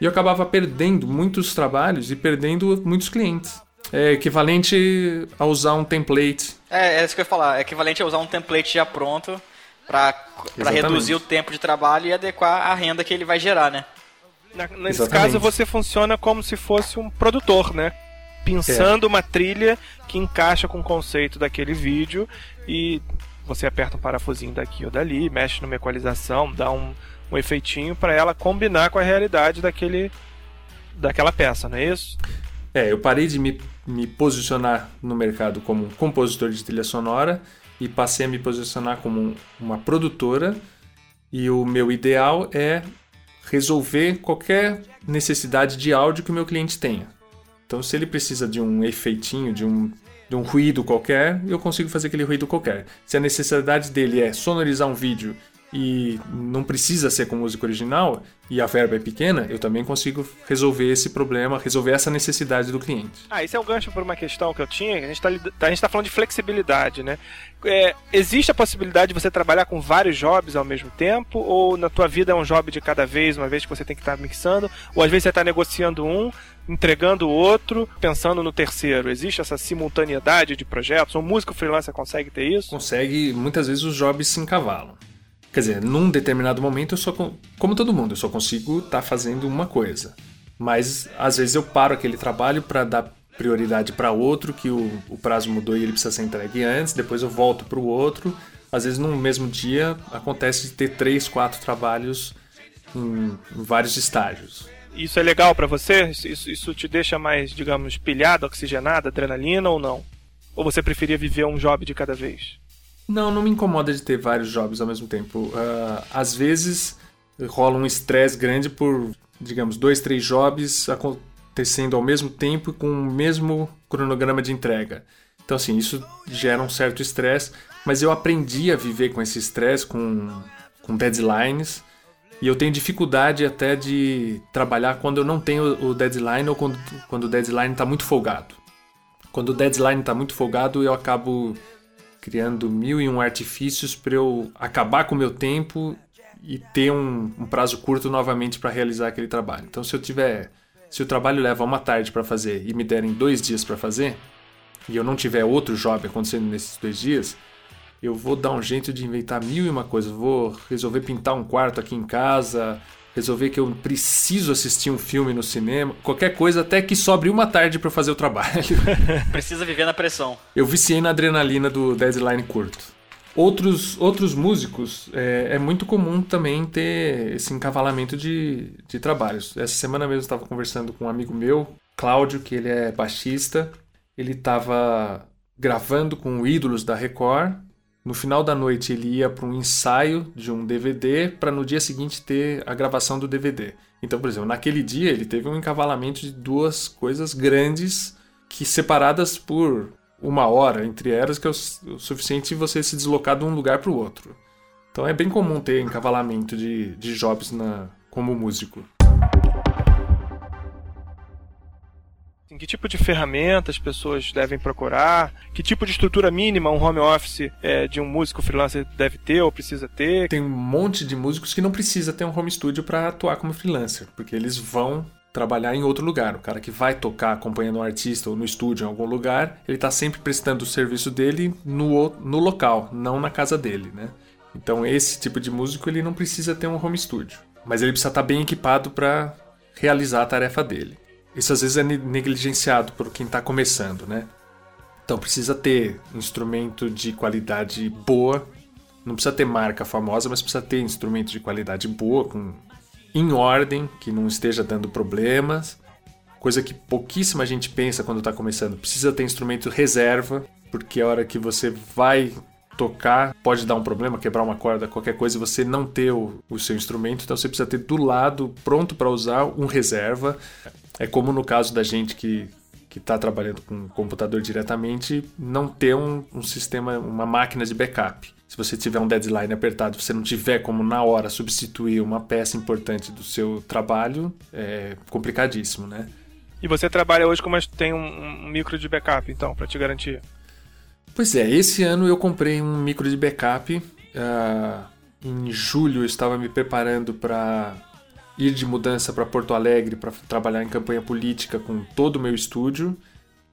E eu acabava perdendo muitos trabalhos e perdendo muitos clientes. É equivalente a usar um template É, é isso que eu ia falar. É equivalente a usar um template já pronto Exatamente. reduzir o tempo de trabalho e adequar a renda que ele vai gerar, né? Na- nesse Exatamente. caso, você funciona como se fosse um produtor, né? Pensando uma trilha que encaixa com o conceito daquele vídeo e você aperta um parafusinho daqui ou dali, mexe numa equalização, dá um, um efeitinho para ela combinar com a realidade daquele daquela peça, não é isso? É, eu parei de me, me posicionar no mercado como um compositor de trilha sonora e passei a me posicionar como um- uma produtora. E o meu ideal é resolver qualquer necessidade de áudio que o meu cliente tenha. Então, se ele precisa de um efeitinho, de um, de um ruído qualquer, eu consigo fazer aquele ruído qualquer. Se a necessidade dele é sonorizar um vídeo e não precisa ser com música original e a verba é pequena, eu também consigo resolver esse problema, resolver essa necessidade do cliente. Ah, isso é um gancho para uma questão que eu tinha. A gente está tá falando de flexibilidade, né? É, existe a possibilidade de você trabalhar com vários jobs ao mesmo tempo? Ou na tua vida é um job de cada vez, uma vez que você tem que estar mixando? Ou às vezes você está negociando um, entregando o outro, pensando no terceiro? Existe essa simultaneidade de projetos? Um músico freelancer consegue ter isso? Consegue, muitas vezes os jobs se encavalam. Quer dizer, num determinado momento eu só, como todo mundo, eu só consigo estar fazendo uma coisa. Mas às vezes eu paro aquele trabalho para dar prioridade para outro, que o, o prazo mudou e ele precisa ser entregue antes, depois eu volto para o outro. Às vezes num mesmo dia acontece de ter três, quatro trabalhos em, em vários estágios. Isso é legal para você? Isso, isso te deixa mais, digamos, pilhado, oxigenado, adrenalina ou não? Ou você preferia viver um job de cada vez? Não, não me incomoda de ter vários jobs ao mesmo tempo. Ah, às vezes rola um estresse grande por, digamos, dois, três jobs acontecendo ao mesmo tempo e com o mesmo cronograma de entrega. Então, assim, isso gera um certo estresse, mas eu aprendi a viver com esse estresse, com, com deadlines, e eu tenho dificuldade até de trabalhar quando eu não tenho o deadline ou quando, quando o deadline está muito folgado. Quando o deadline está muito folgado, eu acabo criando mil e um artifícios para eu acabar com o meu tempo e ter um, um prazo curto novamente para realizar aquele trabalho. Então, se eu tiver, se o trabalho leva uma tarde para fazer e me derem dois dias para fazer, e eu não tiver outro job acontecendo nesses dois dias, eu vou dar um jeito de inventar mil e uma coisas. Vou resolver pintar um quarto aqui em casa, resolver que eu preciso assistir um filme no cinema, qualquer coisa, até que sobre uma tarde para fazer o trabalho. Precisa viver na pressão. Eu viciei na adrenalina do deadline curto. Outros, outros músicos, é, é muito comum também ter esse encavalamento de, de trabalhos. Essa semana mesmo eu estava conversando com um amigo meu, Cláudio, que ele é baixista. Ele estava gravando com ídolos da Record. No final da noite ele ia para um ensaio de um DVD para no dia seguinte ter a gravação do DVD. Então, por exemplo, naquele dia ele teve um encavalamento de duas coisas grandes que separadas por uma hora entre elas, que é o suficiente você se deslocar de um lugar para o outro. Então é bem comum ter encavalamento de, de jobs na, como músico. Assim, que tipo de ferramenta as pessoas devem procurar? Que tipo de estrutura mínima um home office é, de um músico freelancer deve ter ou precisa ter? Tem um monte de músicos que não precisa ter um home studio para atuar como freelancer, porque eles vão trabalhar em outro lugar. O cara que vai tocar acompanhando um artista ou no estúdio em algum lugar, ele está sempre prestando o serviço dele no, no local, não na casa dele, né? Então esse tipo de músico ele não precisa ter um home studio, mas ele precisa estar bem equipado para realizar a tarefa dele. Isso às vezes é ne- negligenciado por quem está começando, né? Então precisa ter instrumento de qualidade boa, não precisa ter marca famosa, mas precisa ter instrumento de qualidade boa, com em ordem, que não esteja dando problemas. Coisa que pouquíssima gente pensa quando está começando. Precisa ter instrumento reserva, porque a hora que você vai tocar pode dar um problema, quebrar uma corda, qualquer coisa, e você não ter o, o seu instrumento. Então você precisa ter do lado, pronto para usar, um reserva. É como no caso da gente que que está trabalhando com computador diretamente, não ter um, um sistema, uma máquina de backup. Se você tiver um deadline apertado, você não tiver como na hora substituir uma peça importante do seu trabalho, é complicadíssimo, né? E você trabalha hoje como tem um, um micro de backup, então, para te garantir. Pois é, esse ano eu comprei um micro de backup. ah, em julho eu estava me preparando para ir de mudança para Porto Alegre para trabalhar em campanha política com todo o meu estúdio.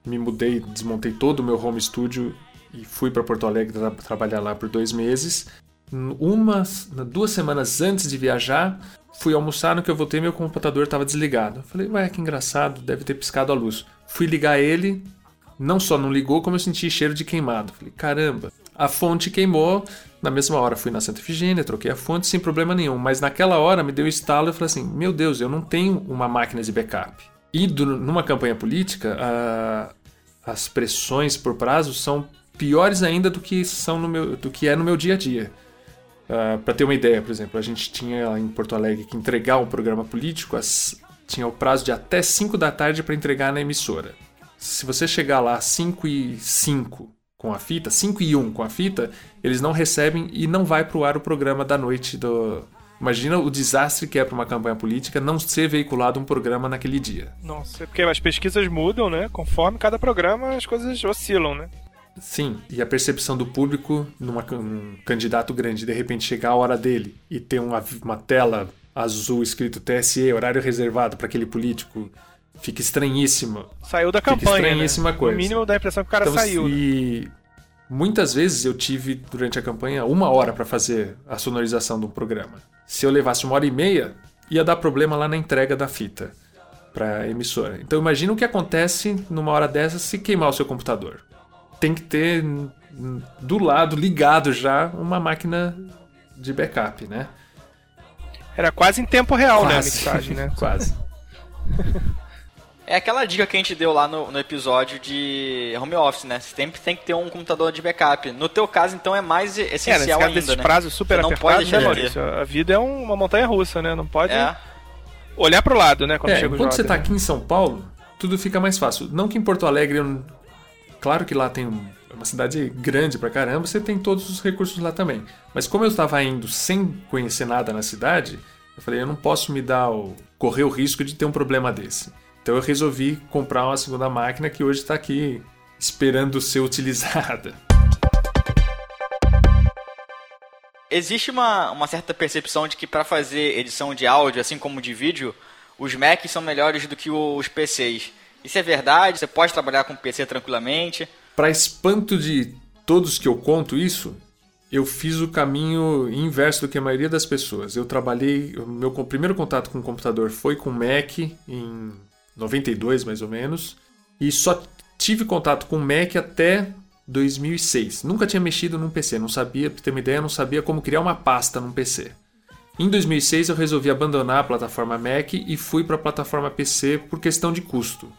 Me mudei, desmontei todo o meu home studio e fui para Porto Alegre tra trabalhar lá por dois meses. Umas, duas semanas antes de viajar, fui almoçar, no que eu voltei meu computador estava desligado. Falei, ué, que engraçado, deve ter piscado a luz. Fui ligar ele, não só não ligou, como eu senti cheiro de queimado. Falei, caramba. A fonte queimou, na mesma hora fui na Santa Efigênia, troquei a fonte sem problema nenhum. Mas naquela hora me deu um estalo e falei assim: meu Deus, eu não tenho uma máquina de backup. E do- numa campanha política, a- as pressões por prazo são piores ainda do que, são no meu, do que é no meu dia a dia. para ter uma ideia, por exemplo, a gente tinha em Porto Alegre que entregar um programa político, as- tinha o prazo de até 5 da tarde para entregar na emissora. Se você chegar lá às 5 e 5 com a fita, 5 e 1 com a fita, eles não recebem e não vai pro ar o programa da noite do. Imagina o desastre que é para uma campanha política não ser veiculado um programa naquele dia. Nossa, é porque as pesquisas mudam, né? Conforme cada programa as coisas oscilam, né? Sim, e a percepção do público num candidato grande, de repente chegar a hora dele e ter uma, uma tela azul escrito TSE, horário reservado para aquele político, fica estranhíssima. Saiu da Fica campanha. estranhíssima né? coisa. No mínimo dá a impressão que o cara Então, saiu. né? E muitas vezes eu tive durante a campanha uma hora para fazer a sonorização do programa. Se eu levasse uma hora e meia, ia dar problema lá na entrega da fita para emissora. Então imagina o que acontece numa hora dessa se queimar o seu computador. Tem que ter do lado ligado já uma máquina de backup, né? Era quase em tempo real, né? A Quase. mixagem, né? Quase. É aquela dica que a gente deu lá no, no episódio de home office, né? Você sempre tem que ter um computador de backup. No teu caso, então, é mais É, essencial caso ainda, desses né? prazos super Você não pode deixar né. Maurício? A vida é um- uma montanha russa, né? Não pode É. olhar pro lado, né? Quando É, chega o quando você tá né? aqui em São Paulo, tudo fica mais fácil. Não que em Porto Alegre, claro que lá tem um- é uma cidade grande pra caramba, você tem todos os recursos lá também. Mas como eu estava indo sem conhecer nada na cidade, eu falei, eu não posso me dar o correr o risco de ter um problema desse. Então eu resolvi comprar uma segunda máquina que hoje está aqui esperando ser utilizada. Existe uma, uma certa percepção de que para fazer edição de áudio, assim como de vídeo, os Macs são melhores do que os PCs. Isso é verdade? Você pode trabalhar com PC tranquilamente? Para espanto de todos que eu conto isso, eu fiz o caminho inverso do que a maioria das pessoas. Eu trabalhei, o meu primeiro contato com o computador foi com Mac em 92 mais ou menos, e só tive contato com Mac até 2006. Nunca tinha mexido num PC, não sabia, pra ter uma ideia, não sabia como criar uma pasta num PC. Em 2006 eu resolvi abandonar a plataforma Mac e fui para a plataforma PC por questão de custo.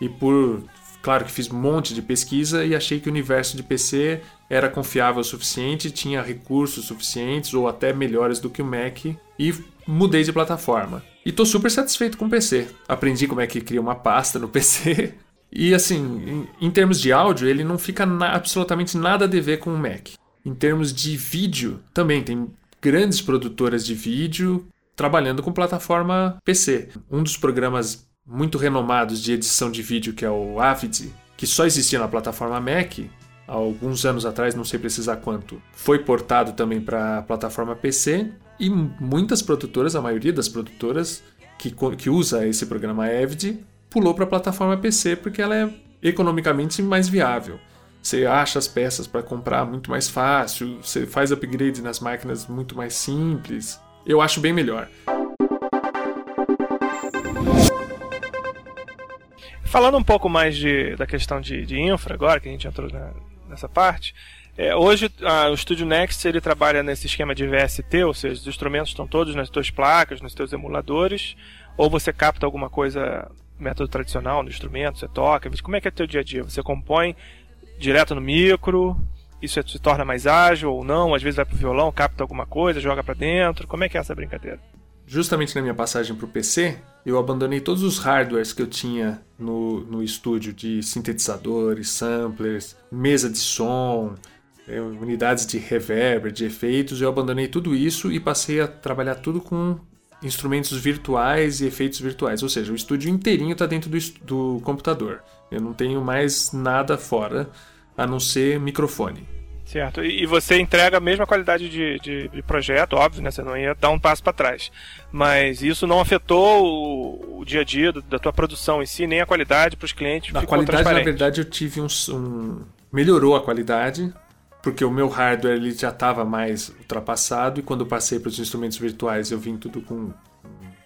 E por. Claro que fiz um monte de pesquisa e achei que o universo de PC era confiável o suficiente, tinha recursos suficientes ou até melhores do que o Mac e mudei de plataforma. E tô super satisfeito com o PC. Aprendi como é que cria uma pasta no PC. E assim, em, em termos de áudio, ele não fica na- absolutamente nada a dever com o Mac. Em termos de vídeo, também tem grandes produtoras de vídeo trabalhando com plataforma PC. Um dos programas muito renomados de edição de vídeo, que é o Avid, que só existia na plataforma Mac, há alguns anos atrás, não sei precisar quanto, foi portado também para a plataforma PC e muitas produtoras, a maioria das produtoras que, que usa esse programa Avid, pulou para a plataforma PC porque ela é economicamente mais viável. Você acha as peças para comprar muito mais fácil, você faz upgrade nas máquinas muito mais simples. Eu acho bem melhor. Falando um pouco mais de, da questão de, de infra agora, que a gente entrou na- nessa parte, é, hoje ah, o Studio Next ele trabalha nesse esquema de VST, ou seja, os instrumentos estão todos nas tuas placas, nos teus emuladores, ou você capta alguma coisa método tradicional no instrumento, você toca, como é que é o teu dia a dia? Você compõe direto no micro, isso se torna mais ágil ou não, às vezes vai pro violão, capta alguma coisa, joga para dentro, como é que é essa brincadeira? Justamente na minha passagem para o PC, eu abandonei todos os hardwares que eu tinha no, no estúdio de sintetizadores, samplers, mesa de som, unidades de reverb, de efeitos. Eu abandonei tudo isso e passei a trabalhar tudo com instrumentos virtuais e efeitos virtuais. Ou seja, o estúdio inteirinho está dentro do, do computador. Eu não tenho mais nada fora a não ser microfone. Certo. E você entrega a mesma qualidade de, de, de projeto, óbvio, né? Você não ia dar um passo para trás. Mas isso não afetou o, o dia a dia do- da tua produção em si, nem a qualidade para os clientes. A qualidade, na verdade, eu tive um, um- Melhorou a qualidade, porque o meu hardware ele já estava mais ultrapassado, e quando passei para os instrumentos virtuais eu vim tudo com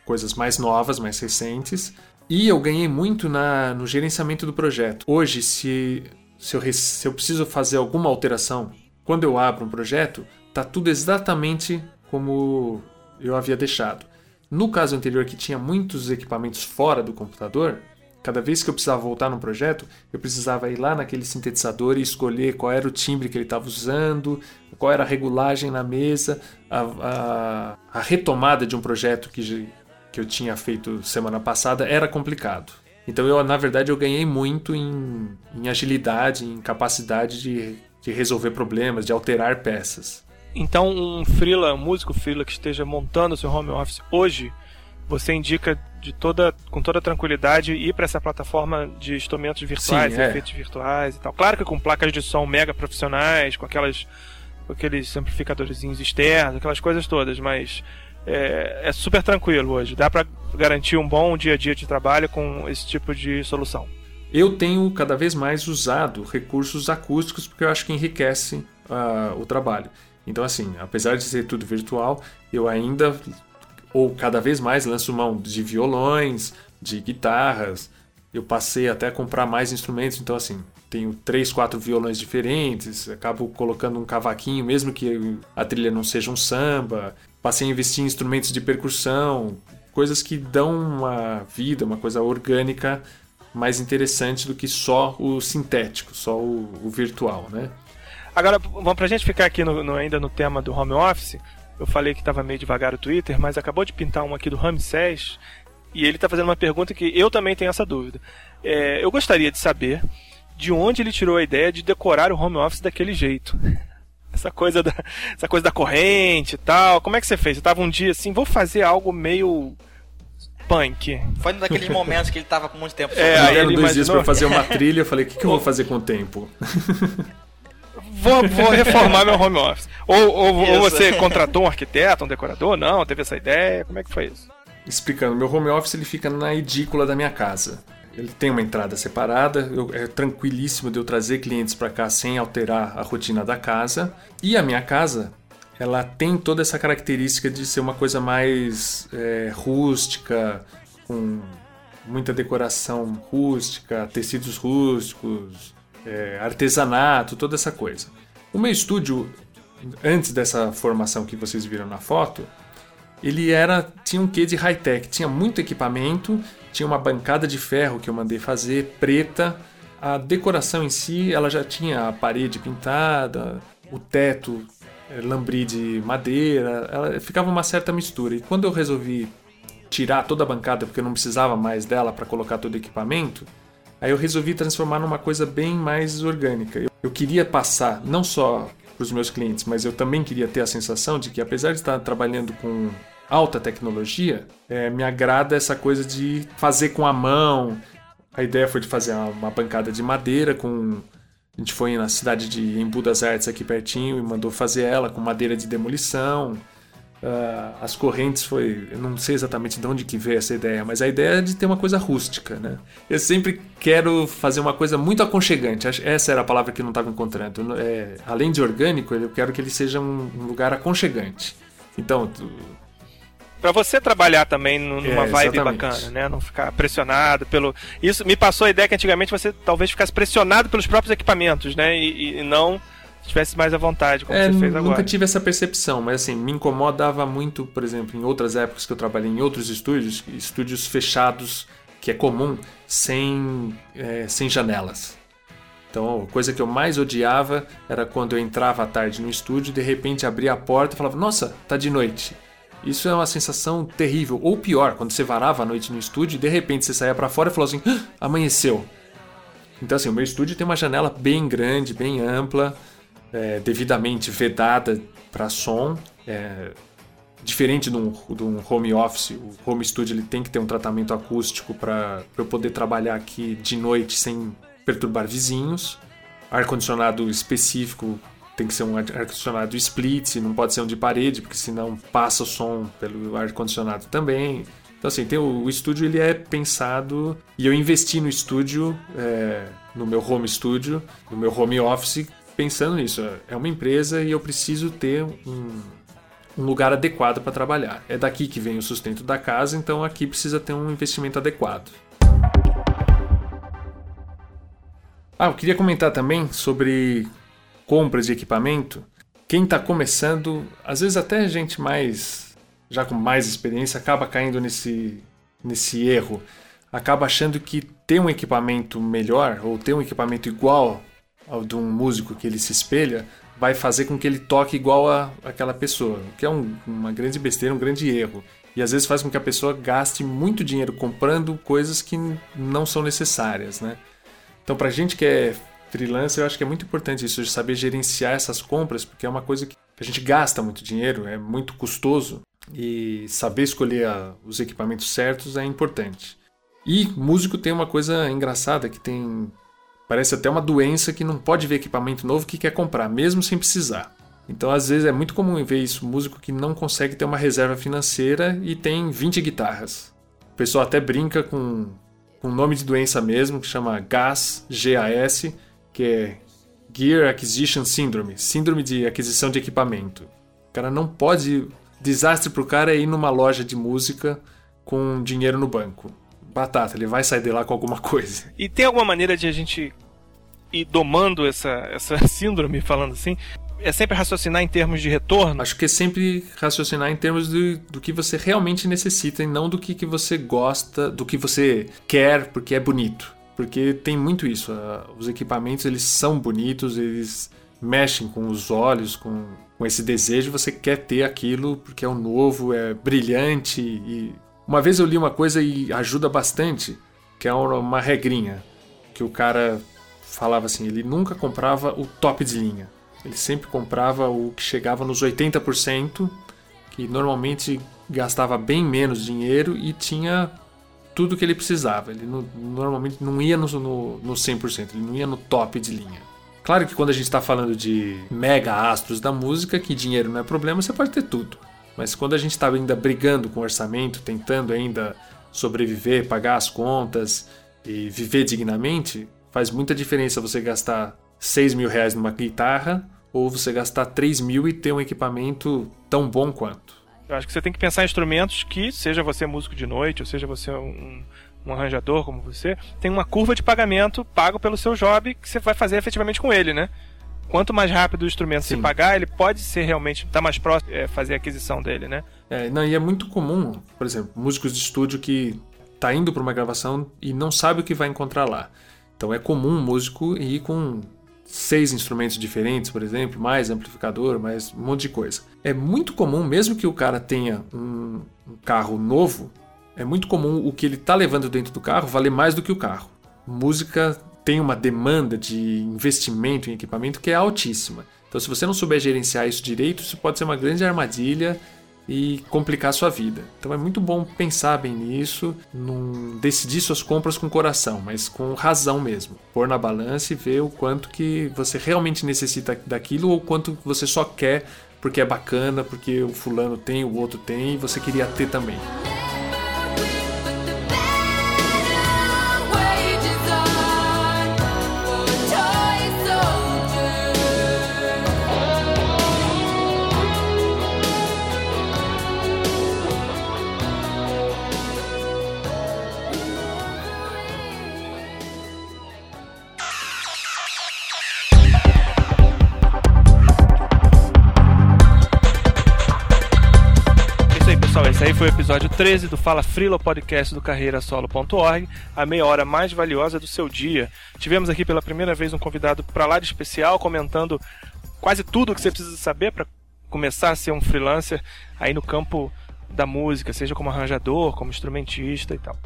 coisas mais novas, mais recentes. E eu ganhei muito na, no gerenciamento do projeto. Hoje, se, se, eu, se eu preciso fazer alguma alteração, quando eu abro um projeto, tá tudo exatamente como eu havia deixado. No caso anterior, que tinha muitos equipamentos fora do computador, cada vez que eu precisava voltar num projeto, eu precisava ir lá naquele sintetizador e escolher qual era o timbre que ele estava usando, qual era a regulagem na mesa, a, a- a retomada de um projeto que, que eu tinha feito semana passada era complicado. Então, eu, na verdade, eu ganhei muito em, em agilidade, em capacidade de, de resolver problemas, de alterar peças. Então, um freela, um músico freela que esteja montando seu home office hoje, você indica de toda, com toda tranquilidade ir para essa plataforma de instrumentos virtuais, Sim, é. efeitos virtuais e tal. Claro que com placas de som mega profissionais, com aquelas com aqueles amplificadorzinhos externos, aquelas coisas todas, mas é, é super tranquilo hoje. Dá para garantir um bom dia a dia de trabalho com esse tipo de solução. Eu tenho cada vez mais usado recursos acústicos porque eu acho que enriquece ah, o trabalho. Então, assim, apesar de ser tudo virtual, eu ainda, ou cada vez mais, lanço mão de violões, de guitarras. Eu passei até a comprar mais instrumentos, então, assim, tenho três, quatro violões diferentes, acabo colocando um cavaquinho, mesmo que a trilha não seja um samba. Passei a investir em instrumentos de percussão, coisas que dão uma vida, uma coisa orgânica mais interessante do que só o sintético, só o, o virtual, né? Agora, vamos pra gente ficar aqui no- no- ainda no tema do home office. Eu falei que estava meio devagar o Twitter, mas acabou de pintar um aqui do Ramsés e ele está fazendo uma pergunta que eu também tenho essa dúvida. É, eu gostaria de saber de onde ele tirou a ideia de decorar o home office daquele jeito. Essa coisa da, essa coisa da corrente e tal. Como é que você fez? Você tava um dia assim, vou fazer algo meio punk. Foi um daqueles momentos que ele tava com muito tempo É, aí ele dois dias imaginou- para fazer uma trilha, eu falei, o que, que eu vou fazer com o tempo? Vou, vou reformar meu home office. Ou, ou, ou você contratou um arquiteto, um decorador? Não, teve essa ideia. Como é que foi isso? Explicando, meu home office ele fica na edícula da minha casa. Ele tem uma entrada separada, eu- é tranquilíssimo de eu trazer clientes para cá sem alterar a rotina da casa. E a minha casa, ela tem toda essa característica de ser uma coisa mais é, rústica, com muita decoração rústica, tecidos rústicos, é, artesanato, toda essa coisa. O meu estúdio, antes dessa formação que vocês viram na foto, ele era tinha um quê de high-tech, tinha muito equipamento, tinha uma bancada de ferro que eu mandei fazer, preta. A decoração em si, ela já tinha a parede pintada, o teto eh, lambri de madeira, ela ficava uma certa mistura. E quando eu resolvi tirar toda a bancada porque eu não precisava mais dela para colocar todo o equipamento, aí eu resolvi transformar numa coisa bem mais orgânica. Eu, eu queria passar não só para os meus clientes, mas eu também queria ter a sensação de que apesar de estar trabalhando com alta tecnologia, eh, me agrada essa coisa de fazer com a mão. A ideia foi de fazer uma, uma bancada de madeira com a gente foi na cidade de Embu das Artes aqui pertinho e mandou fazer ela com madeira de demolição. Ah, as correntes foi, eu não sei exatamente de onde que veio essa ideia, mas a ideia é de ter uma coisa rústica, né? Eu sempre quero fazer uma coisa muito aconchegante. Essa era a palavra que eu não estava encontrando. É, além de orgânico, eu quero que ele seja um, um lugar aconchegante. Então, tu- Pra você trabalhar também nu- numa É, vibe exatamente. bacana, né? Não ficar pressionado pelo. Isso me passou a ideia que antigamente você talvez ficasse pressionado pelos próprios equipamentos, né? E- e não estivesse mais à vontade, como É, você fez nunca agora. tive essa percepção, mas assim, me incomodava muito, por exemplo, em outras épocas que eu trabalhei em outros estúdios, estúdios fechados, que é comum, sem, é, sem janelas. Então, a coisa que eu mais odiava era quando eu entrava à tarde no estúdio e de repente abria a porta e falava, nossa, tá de noite. Isso é uma sensação terrível. Ou pior, quando você varava a noite no estúdio e de repente você saía pra fora e falou assim, "Ah, amanheceu. Então, assim, o meu estúdio tem uma janela bem grande, bem ampla, é, devidamente vedada para som. É, diferente de um, de um home office, o home studio ele tem que ter um tratamento acústico para eu poder trabalhar aqui de noite sem perturbar vizinhos. Ar-condicionado específico tem que ser um ar-condicionado split, não pode ser um de parede, porque senão passa o som pelo ar-condicionado também. Então assim, tem o, o estúdio ele é pensado e eu investi no estúdio, é, no meu home studio, no meu home office, pensando nisso. É uma empresa e eu preciso ter um, um lugar adequado para trabalhar. É daqui que vem o sustento da casa, então aqui precisa ter um investimento adequado. Ah, eu queria comentar também sobre compras de equipamento. Quem está começando, às vezes até gente mais já com mais experiência acaba caindo nesse nesse erro, acaba achando que ter um equipamento melhor ou ter um equipamento igual de um músico que ele se espelha vai fazer com que ele toque igual a aquela pessoa, o que é um- uma grande besteira, um grande erro. E às vezes faz com que a pessoa gaste muito dinheiro comprando coisas que não são necessárias, né? Então, pra gente que é freelancer, eu acho que é muito importante isso, de saber gerenciar essas compras, porque é uma coisa que a gente gasta muito dinheiro, é muito custoso, e saber escolher a- os equipamentos certos é importante. E músico tem uma coisa engraçada que tem. Parece até uma doença que não pode ver equipamento novo que quer comprar, mesmo sem precisar. Então, às vezes, é muito comum ver isso, músico que não consegue ter uma reserva financeira e tem 20 guitarras. O pessoal até brinca com com nome de doença mesmo, que chama GAS, G-A-S, que é Gear Acquisition Syndrome, síndrome de aquisição de equipamento. O cara não pode. Desastre pro cara é ir numa loja de música com dinheiro no banco. Batata, ele vai sair de lá com alguma coisa. E tem alguma maneira de a gente ir domando essa, essa síndrome, falando assim? É sempre raciocinar em termos de retorno? Acho que é sempre raciocinar em termos de, do que você realmente necessita e não do que, que você gosta, do que você quer porque é bonito. Porque tem muito isso. ah, Os equipamentos eles são bonitos, eles mexem com os olhos, com, com esse desejo. Você quer ter aquilo porque é o novo, é brilhante. E uma vez eu li uma coisa e ajuda bastante, que é uma, regrinha que o cara falava assim, ele nunca comprava o top de linha. Ele sempre comprava o que chegava nos 80%, que normalmente gastava bem menos dinheiro e tinha tudo que ele precisava. Ele não- normalmente não ia no, no, no 100%, ele não ia no top de linha. Claro que quando a gente está falando de mega astros da música, que dinheiro não é problema, você pode ter tudo. Mas quando a gente está ainda brigando com o orçamento, tentando ainda sobreviver, pagar as contas e viver dignamente, faz muita diferença você gastar 6 mil reais numa guitarra ou você gastar 3 mil e ter um equipamento tão bom quanto. Eu acho que você tem que pensar em instrumentos que, seja você músico de noite, ou seja você um, um arranjador como você, tem uma curva de pagamento pago pelo seu job que você vai fazer efetivamente com ele, né? Quanto mais rápido o instrumento se Sim. pagar, ele pode ser realmente, tá mais próximo, é, fazer a aquisição dele, né? É, não, e é muito comum, por exemplo, músicos de estúdio que tá indo para uma gravação e não sabe o que vai encontrar lá. Então é comum um músico ir com seis instrumentos diferentes, por exemplo, mais amplificador, mais um monte de coisa. É muito comum, mesmo que o cara tenha um, um carro novo, é muito comum o que ele tá levando dentro do carro valer mais do que o carro. Música tem uma demanda de investimento em equipamento que é altíssima. Então, se você não souber gerenciar isso direito, isso pode ser uma grande armadilha e complicar a sua vida. Então é muito bom pensar bem nisso, não decidir suas compras com coração, mas com razão mesmo. Pôr na balança e ver o quanto que você realmente necessita daquilo ou quanto você só quer porque é bacana, porque o fulano tem, o outro tem e você queria ter também. Esse aí foi o episódio 13 do Fala Frila Podcast do carreirasolo.org, a meia hora mais valiosa do seu dia. Tivemos aqui pela primeira vez um convidado para lá de especial, comentando quase tudo o que você precisa saber para começar a ser um freelancer aí no campo da música, seja como arranjador, como instrumentista e tal.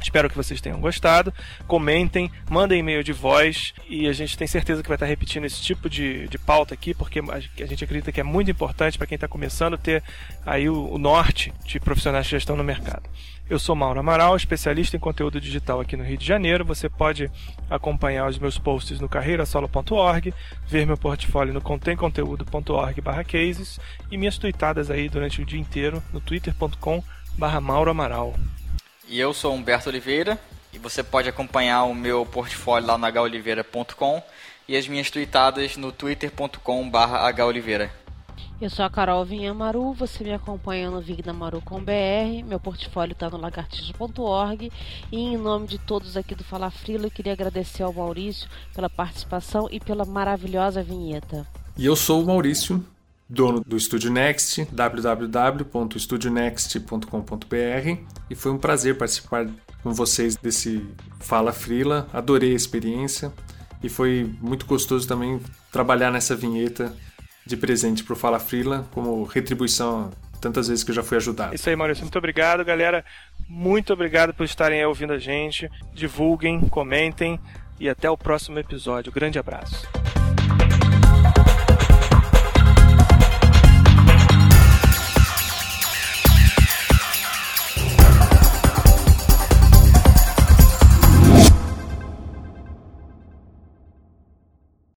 Espero que vocês tenham gostado. Comentem, mandem e-mail de voz e a gente tem certeza que vai estar repetindo esse tipo de, de pauta aqui, porque a gente acredita que é muito importante para quem está começando ter aí o, o norte de profissionais de gestão no mercado. Eu sou Mauro Amaral, especialista em conteúdo digital aqui no Rio de Janeiro. Você pode acompanhar os meus posts no carreirasolo.org, ver meu portfólio no contemconteúdo.org/cases e minhas tweetadas aí durante o dia inteiro no twitter.com/mauro Amaral. E eu sou Humberto Oliveira e você pode acompanhar o meu portfólio lá no holiveira.com e as minhas tweetadas no twitter.com/holiveira. Eu sou a Carol Vinhamaru, você me acompanha no Vignamaru com BR, meu portfólio está no lagartixa.org e em nome de todos aqui do Fala Frila, eu queria agradecer ao Maurício pela participação e pela maravilhosa vinheta. E eu sou o Maurício, dono do Estúdio Next, www.estudionext.com.br e foi um prazer participar com vocês desse Fala Frila. Adorei a experiência e foi muito gostoso também trabalhar nessa vinheta de presente para o Fala Frila como retribuição tantas vezes que eu já fui ajudado. Isso aí, Maurício. Muito obrigado, galera. Muito obrigado por estarem aí ouvindo a gente. Divulguem, comentem e até o próximo episódio. Grande abraço.